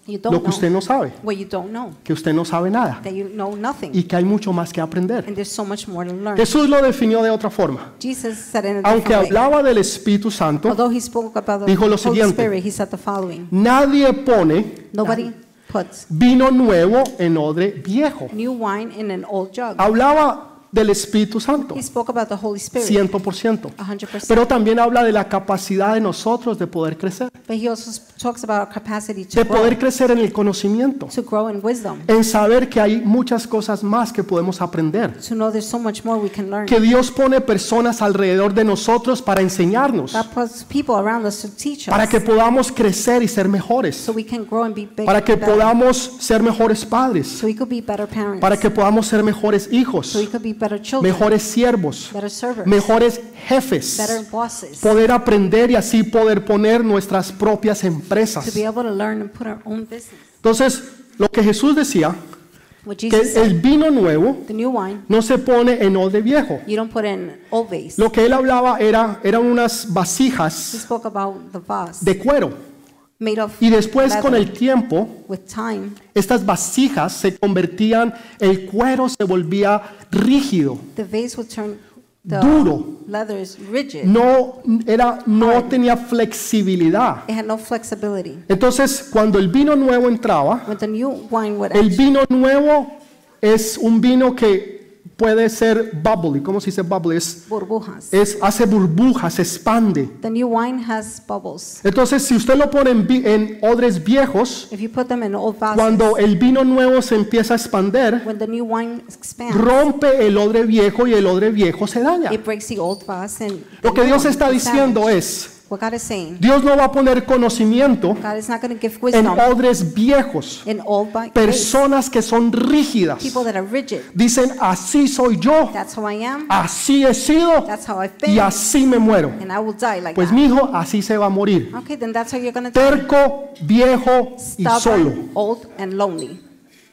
You don't lo que know usted no sabe, what you don't know. que usted no sabe nada That you know nothing. y que hay mucho más que aprender. and there's so much more to learn. Jesús lo definió de otra forma. Jesus said in a Aunque different way. hablaba del Espíritu Santo, Although he spoke about the dijo lo Holy siguiente. Spirit, he said the following. nadie pone Nobody puts vino nuevo en odre viejo. new wine in an old jug. Hablaba del Espíritu Santo, He spoke about the Holy Spirit, 100%. 100%. Pero también habla de la capacidad de nosotros de poder crecer, de poder crecer en el conocimiento, en saber que hay muchas cosas más que podemos aprender, que Dios pone personas alrededor de nosotros para enseñarnos, para que podamos crecer y ser mejores, para que podamos ser mejores padres, para que podamos ser mejores hijos, mejores siervos, mejores jefes, poder aprender y así poder poner nuestras propias to empresas. be able to learn and put our own business. Entonces, lo que Jesús decía, que el vino nuevo the new wine, no se pone en odre viejo. you don't put in old vase. Lo que él hablaba era eran unas He vasijas spoke about the vase de cuero. Y después con el tiempo, with time, estas vasijas se convertían, el cuero se volvía rígido, the vase would turn the Duro. leather is rigid. no era no tenía flexibilidad. It had no flexibility. Entonces, cuando el vino nuevo entraba, When the new wine would el vino nuevo es un vino que puede ser bubbly, ¿cómo se dice bubbly? Es, burbujas. es hace burbujas, se expande. The new wine has bubbles. Entonces, si usted lo pone en, en odres viejos, If you put them in old vases, cuando el vino nuevo se empieza a expander, when the new wine expands, rompe el odre viejo y el odre viejo se daña. it breaks the old vase and the Lo que Dios está diciendo es, What God is saying, Dios no va a poner conocimiento God is not going to give en odres viejos, in old personas que son rígidas. People that are rigid. Dicen, así soy yo, That's how I am. así he sido That's how I've y así me muero. And I will die like Pues mi hijo así se va a morir. Okay, then that's how you're going to die. Terco, viejo y solo. Old, and lonely.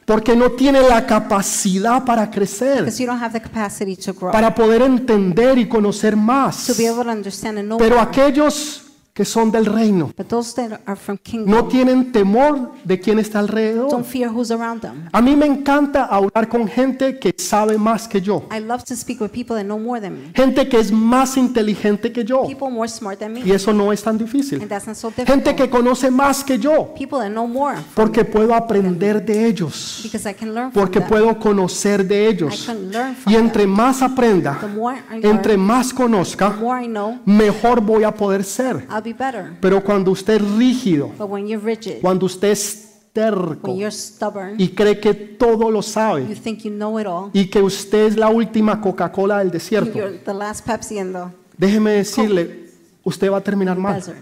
Porque no tiene la capacidad para crecer, Because you don't have the capacity to grow. para poder entender y conocer más. To be able to understand and know Pero more. aquellos que son del reino kingdom no tienen temor de quién está alrededor. A mí me encanta hablar con gente que sabe más que yo, I love to speak with people that know more than me. gente que es más inteligente que yo, y eso no es tan difícil. So Gente que conoce más que yo, porque puedo aprender de ellos, porque puedo conocer de ellos. Y them. entre más aprenda, entre más conozca, know, mejor voy a poder ser. I'll be better. Pero cuando usted es rígido, But when you're rigid, cuando usted es terco when you're stubborn, y cree que todo lo you sabe think you know it all, y que usted es la última Coca-Cola del desierto, you're the last Pepsi in the déjeme decirle, usted va a terminar mal. desert.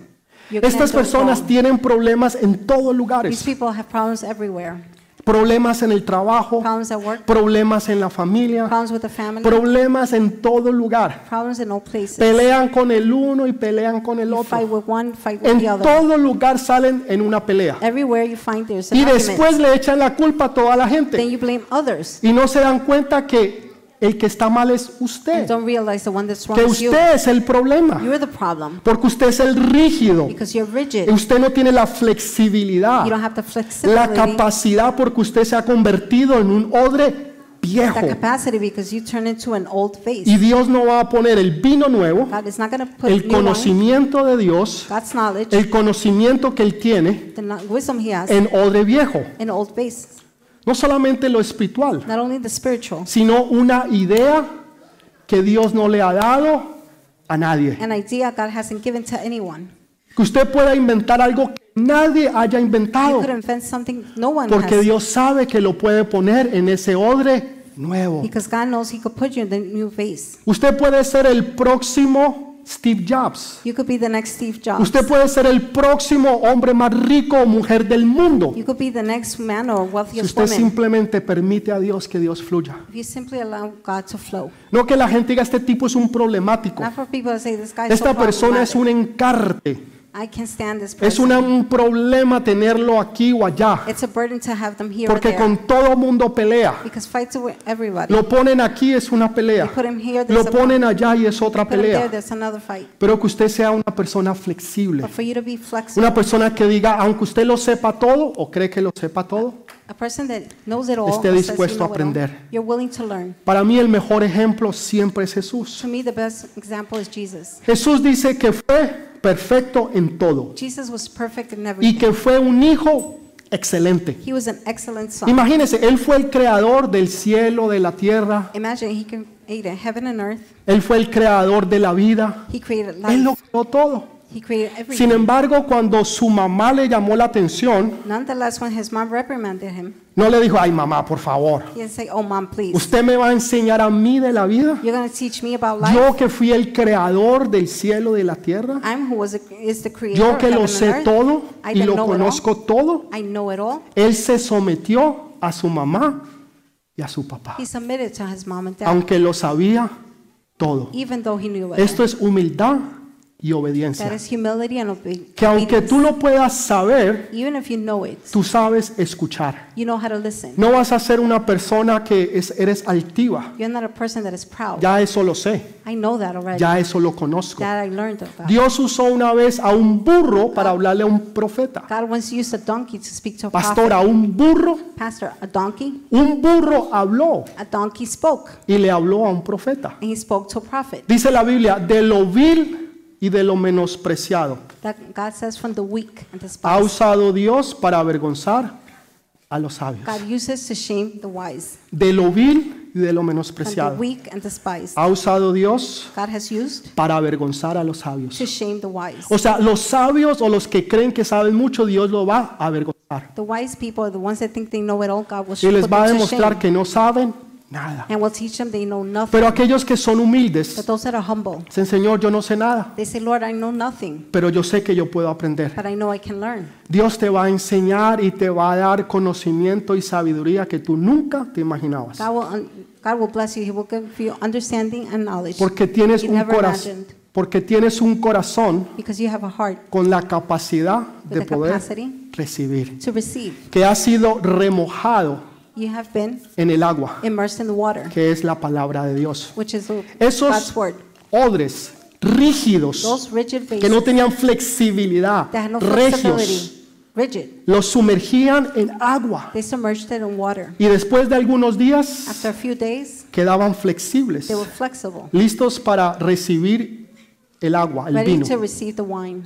Estas personas tienen problemas en todos These lugares. people have problems everywhere. Problemas en el trabajo, work, problemas en la familia, problems with the family, problemas en todo lugar. problems in all places. Pelean con el uno y pelean con el You otro. with one, fight with En the other. todo lugar salen en una pelea. Everywhere you find there's an Y después le echan la culpa a toda la Then gente. you blame others. Y no se dan cuenta que el que está mal es usted. don't realize the one that's wrong Que usted es el problema. You're the problem Porque usted es el rígido. because you're rigid. Usted no tiene la You flexibilidad, don't have the la flexibility, capacidad porque usted se ha convertido en un odre viejo. Y Dios no va a poner el vino nuevo, el conocimiento de Dios, el conocimiento que Él tiene the kno- wisdom He has, en odre viejo. No solamente lo espiritual, Not only the spiritual, sino una idea que Dios no le ha dado a nadie. an idea God hasn't given to anyone. Que usted pueda inventar algo que nadie haya You inventado, could invent something no one porque has. Dios sabe que lo puede poner en ese odre nuevo. Because God knows He could put you in the new vase. Usted puede ser el próximo Steve Jobs. You could be the next Steve Jobs. Usted puede ser el próximo hombre más rico o mujer del mundo. You could be the next man or Si usted woman. simplemente permite a Dios que Dios fluya. If you simply allow God to flow. No que la gente diga este tipo es un problemático. Not for people to say this guy is Esta so persona es un encarte. I can't stand this Es una- un problema tenerlo aquí o allá. It's a burden to have them here or Porque there. con todo mundo pelea. Because fights with everybody. Lo ponen aquí es una pelea. You put him here, Lo a ponen allá y es otra Put him there, pelea. there's another fight. Pero que usted sea una persona flexible. But for you to be flexible, Una persona que diga, aunque usted lo sepa todo o cree que lo sepa todo. a person that knows it all, Esté says dispuesto you a know it all, aprender. you're willing to learn. Para mí el mejor ejemplo siempre es Jesús. To me, the best example is Jesus. Jesús dice que fue perfecto en todo Jesus was perfect in y everything. que fue un hijo excelente. He was an excellent son. Imagínense, Él fue el creador del cielo, de la tierra. Imagine he created heaven and earth. Él fue el creador de la vida. He created Él lo life. creó todo. He created everything. Sin embargo, cuando su mamá le llamó la atención, Nonetheless, when his mom reprimanded him, no le dijo, ay mamá, por favor, he didn't say, "Oh, mom, please, usted me va a enseñar a mí de la vida. you're going to teach me about life." Yo que fui el creador del cielo y de la tierra. I'm who was a, is the creator Yo of que heaven lo and sé earth. todo I y that lo know it all. conozco todo. I know it all. Él se sometió a su mamá y a su papá, He submitted to his mom and dad, aunque lo sabía todo. even though he knew it. Esto es humildad y That obediencia. is humility and obe- Que aunque obedience. tú lo puedas saber, Even if you know it, tú sabes escuchar. you know how to listen. No vas a ser una persona que es- eres altiva. You're not a person that is proud. Ya eso lo sé. I know that already. Ya eso lo conozco. That I learned about. Dios usó una vez a un burro para hablarle a un profeta. God once used a donkey to speak to a Pastor, a prophet. un burro. Pastor, a donkey, Un burro habló a donkey spoke, y le habló a un profeta. and he spoke to a prophet. Dice la Biblia, de lo vil y de lo menospreciado. God says from the weak and Ha usado Dios para avergonzar a los sabios. God uses to shame the wise, De lo vil y de lo menospreciado. weak and. Ha usado Dios God has used para avergonzar a los sabios. to shame the wise. O sea, los sabios o los que creen que saben mucho, Dios lo va a avergonzar. The wise people are the ones that think they know it all. God will Y les va a demostrar shame que no saben nada. and will teach them they know nothing. Pero aquellos que son humildes, But those that are humble, dicen, Señor, yo no sé nada, they say, Lord, I know nothing, pero yo sé que yo puedo aprender. but I know I can learn. Dios te va a enseñar y te va a dar conocimiento y sabiduría que tú nunca te imaginabas. God will, un- God will bless you. He will give you understanding and knowledge Porque tienes you un never corazón, imagined porque tienes un corazón because you have a heart con la capacidad de the poder capacity recibir, to receive. que ha sido remojado You have been en el agua, immersed in the water, que es la palabra de Dios. which is the- Esos God's word. odres rígidos Those rigid que no tenían flexibilidad, that had no regios, flexibility, rigid, los sumergían en agua they submerged it in water. y después de algunos días After a few days, quedaban flexibles, they were flexible, listos para recibir el agua, el ready vino. to receive the wine.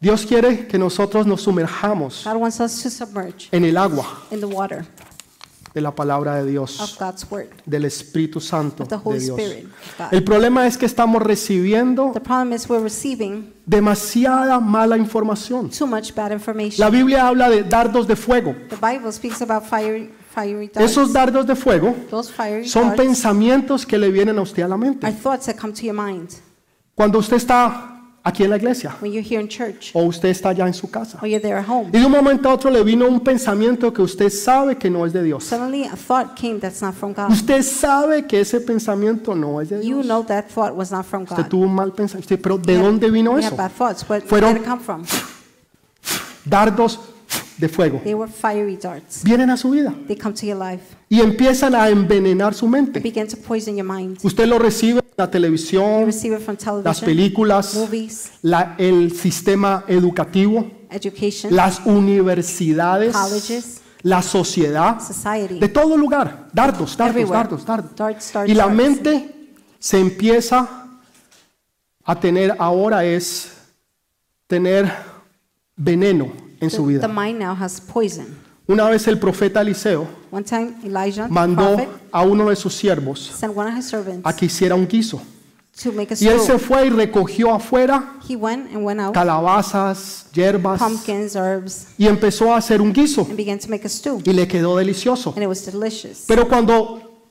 Dios quiere que nosotros nos sumerjamos God wants us to submerge en el agua in the water de la palabra de Dios, word, del Espíritu Santo de Holy Dios. El problema es que estamos recibiendo demasiada mala información. too much bad information. La Biblia habla de dardos de fuego. The Bible speaks about fiery, fiery darts. Esos dardos de fuego son pensamientos que le vienen a usted a la mente. Cuando usted está aquí en la iglesia when you're here in church o usted está allá en su casa. or you're there at home. Y de un momento a otro le vino un pensamiento que usted sabe que no es de Dios. Suddenly a thought came that's not from God. Usted sabe que ese pensamiento no es de You Dios. know that thought was not from Usted God. tuvo un mal pensamiento. Pero ¿de You dónde vino you eso? have bad thoughts. Where, Fueron- where did it come from? Dardos de fuego. They were fiery darts. Vienen a su vida They come to your life. Y empiezan a envenenar su mente. Usted lo recibe en la televisión, las películas, movies, la- el sistema educativo, las universidades, colleges, la sociedad, society. de todo lugar. Dardos, dardos, dardos, dardos. Darts, Y la mente se empieza a tener ahora es tener veneno en su vida. Una vez el profeta Eliseo One time, Elijah, mandó prophet, a uno de sus siervos sent one of his servants a que hiciera un guiso. to make a Y él se fue y recogió afuera He went and went out, calabazas, hierbas pumpkins, herbs, y empezó a hacer un guiso and began to make a stew. y le quedó delicioso. And it was delicious. Pero cuando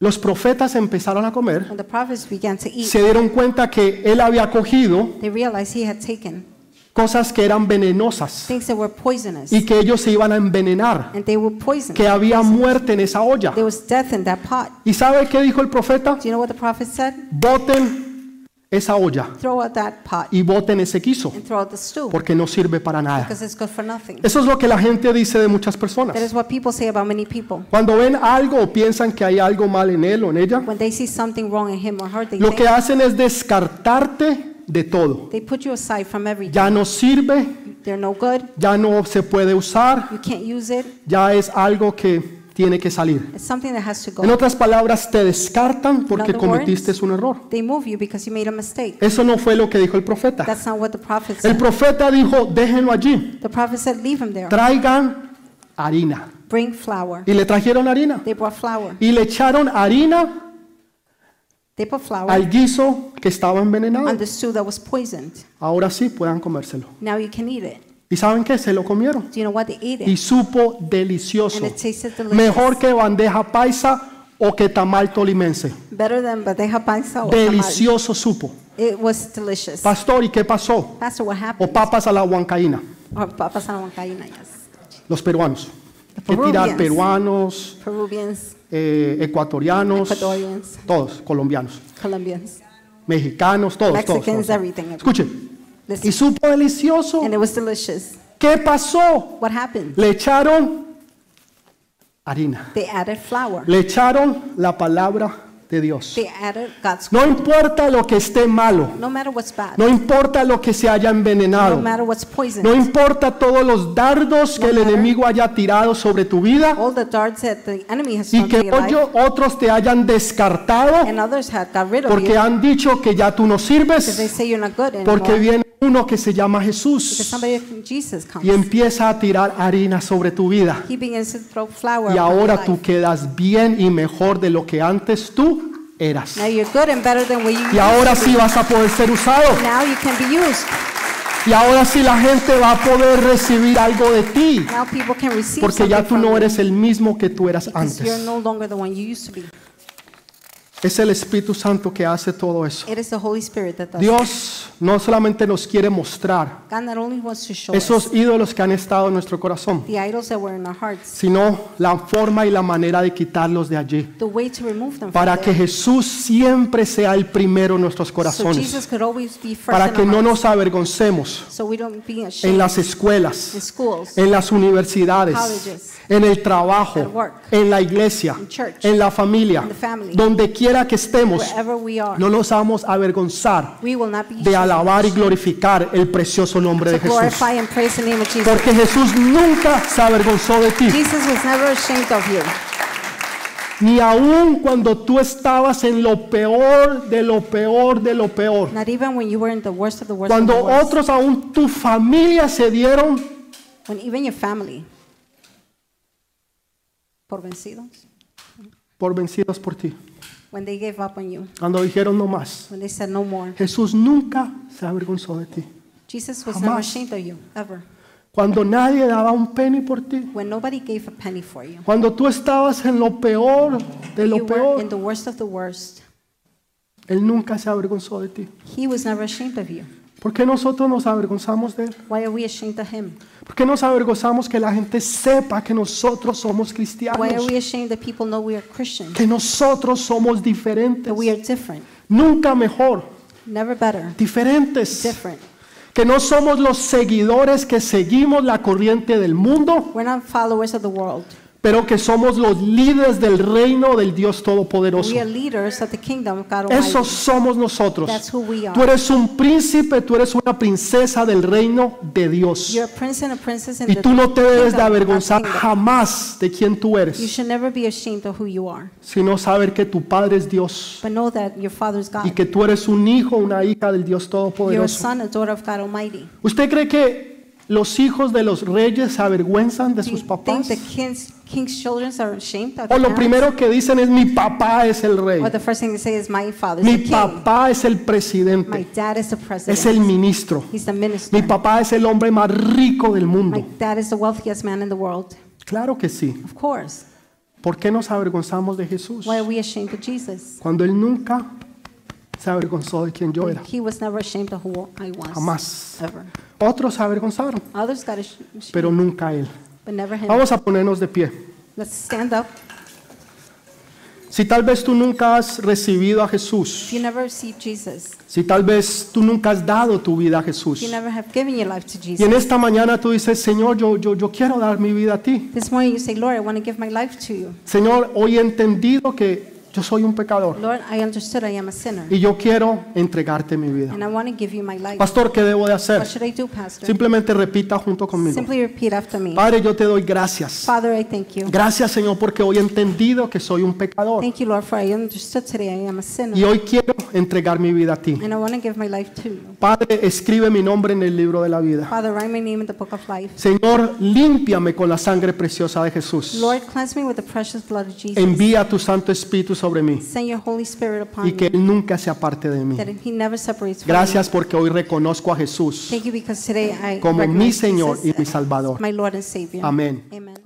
los profetas empezaron a comer, when the prophets began to eat, se dieron cuenta que él había cogido they realized he had taken cosas que eran venenosas things that were poisonous, y que ellos se iban a envenenar, and they were poisoned. que había muerte en esa olla. There was death in that pot. ¿Y sabe qué dijo el profeta? Do you know what the prophet said? Boten esa olla Throw out that pot y boten ese quiso, porque no sirve para nada. because it's good for nothing. Eso es lo que la gente dice de muchas personas. That is what people say about many people. Cuando ven algo o piensan que hay algo mal en él o en ella, When they see something wrong in him or her, they lo que hacen es descartarte de todo. they put you aside from everything. Ya no sirve, They're no good. ya no se puede usar, You can't use it. ya es algo que tiene que salir. It's something that has to En go. otras palabras, te descartan porque other cometiste un error. They move you because you made a mistake. Eso no fue lo que dijo el profeta. That's not what the prophet El said. profeta dijo, déjenlo allí, The prophet said, leave him there. traigan harina. Bring flour. Y le trajeron harina. They brought flour. Y le echaron harina They put flour al guiso que estaba envenenado. stew that was poisoned. Ahora sí puedan comérselo. Now you can eat it. ¿Y saben qué? Se lo comieron. Do you know what? They ate Y supo delicioso. And it tasted delicious. Mejor que bandeja paisa o que tamal tolimense. Better than bandeja paisa or tamal. Delicioso supo. It was delicious. Pastor, ¿y qué pasó? Pastor, what O happened? papas a la huancaína. Or papas a la huancaína, yes. Los peruanos. Que tirar Peruvians. peruanos, Peruvians, eh, ecuatorianos, todos, colombianos, Colombians, mexicanos, todos, todos. Mexicans, todos. everything. Escuche. Listen. Y supo delicioso. And it was delicious. ¿Qué pasó? What happened? Le echaron harina. They added flour. Le echaron la palabra de Dios. No importa lo que esté malo. No importa lo que se haya envenenado. No importa todos los dardos que el enemigo haya tirado sobre tu vida y que otros te hayan descartado porque han dicho que ya tú no sirves porque viene uno que se llama Jesús y empieza a tirar harina sobre tu vida. Y ahora tú quedas bien y mejor de lo que antes tú eras. Now you're good and better than what you Y ahora used to sí be. vas a poder ser usado. Now you can be used. Y ahora sí la gente va a poder recibir algo de ti. Now people can receive Porque ya something tú from no you eres el mismo que tú eras because you're antes. no longer the one you used to be. Es el Espíritu Santo que hace todo eso. It is the Holy Spirit that does it. Dios no solamente nos quiere mostrar God not only wants to show esos us ídolos que han estado en nuestro corazón, the idols that were in our hearts, sino la forma y la manera de quitarlos de allí. the way to remove them Para que there. Jesús siempre sea el primero en nuestros So corazones. Jesus could always be first Para in que our no hearts. nos avergoncemos So we don't be en las escuelas, schools, en las universidades, Colleges. en el trabajo, At work. en la iglesia, In church. en la familia, In the family. donde quiera que estemos, no nos vamos a avergonzar We will not be de alabar y glorificar el precioso nombre de Jesús. Porque Jesús nunca se avergonzó de ti, ni aun cuando tú estabas en lo peor de lo peor de lo peor. Not even when you were in the worst of the worst Cuando otros, aún tu familia, se dieron por vencidos, por vencidos por ti. When they gave up on you, Cuando dijeron no más. when they said no more, Jesús nunca se avergonzó de ti. Jesus was never Jamás. ashamed of you, ever. Cuando nadie daba un penny por ti. When nobody gave a penny for you, Cuando tú estabas en lo peor de lo you were in peor, the worst of the worst. Él nunca se avergonzó de ti. He was never ashamed of you. ¿Por qué nosotros nos avergonzamos de Él? Why are we ashamed of him? ¿Por qué nos avergonzamos que la gente sepa que nosotros somos Why are cristianos? we ashamed that people know we are Christians? Que nosotros somos diferentes. That we are different, Nunca mejor. never better, Diferentes. different. Que no somos los seguidores que seguimos la corriente del mundo, We're not followers of the world. Pero que somos los líderes del reino del Dios Todopoderoso. Esos somos nosotros. Tú eres un príncipe, tú eres una princesa del reino de Dios. Y tú no te debes de avergonzar jamás de quién tú eres, sino saber que tu Padre es Dios y God. que tú eres un hijo, una hija del Dios Todopoderoso. ¿Usted cree que los hijos de los reyes se avergüenzan de sus papás? king's, king's children are ashamed of O lo primero que dicen es mi papá es el rey, Or the first thing they say is, my father's mi papá es el My presidente, dad is the president. es el ministro, He's the mi papá es el hombre más rico del My mundo. dad is the wealthiest man in the world. Claro que sí, Of course. ¿Por qué nos avergonzamos de Jesús? Why are we ashamed of Jesus? Cuando Él nunca se avergonzó de quien yo era. He was never ashamed of who I was. Jamás. Otros se avergonzaron, Others got ashamed, pero nunca Él. but never him. Vamos a ponernos de pie. Let's stand up. Si tal vez tú nunca has recibido a Jesús, If you never received Jesus, si tal vez tú nunca has dado tu vida a Jesús, if you never have given your life to y en esta mañana tú dices, Señor, yo, yo, yo quiero dar mi vida a ti. this morning you say, Lord, I want to give my life to you. Señor, hoy he entendido que yo soy un pecador Lord, I understood I am a sinner, y yo quiero entregarte mi vida. and I want to give you my life. Pastor, ¿qué debo de hacer? What should I do, Pastor? Simplemente repita junto conmigo. Simply repeat after me. Padre, yo te doy gracias. Father, I thank you. Gracias, Señor, porque hoy he entendido que soy un pecador Thank you, Lord, for I understood today I am a y sinner, hoy quiero entregar mi vida a ti. and I want to give my life to you. Padre, escribe mi nombre en el libro de la vida. Father, write my name in the book of life. Señor, límpiame con la sangre preciosa de Jesús. Lord, cleanse me with the precious blood of Jesus. Envía tu Santo Espíritu sobre mí Send your Holy Spirit upon y que Él nunca se aparte de mí. that He never separates from Gracias porque hoy reconozco a Jesús. Thank you because today I como mi recognize Señor Jesus y mi as Salvador. my Lord and Savior. Amén. Amen.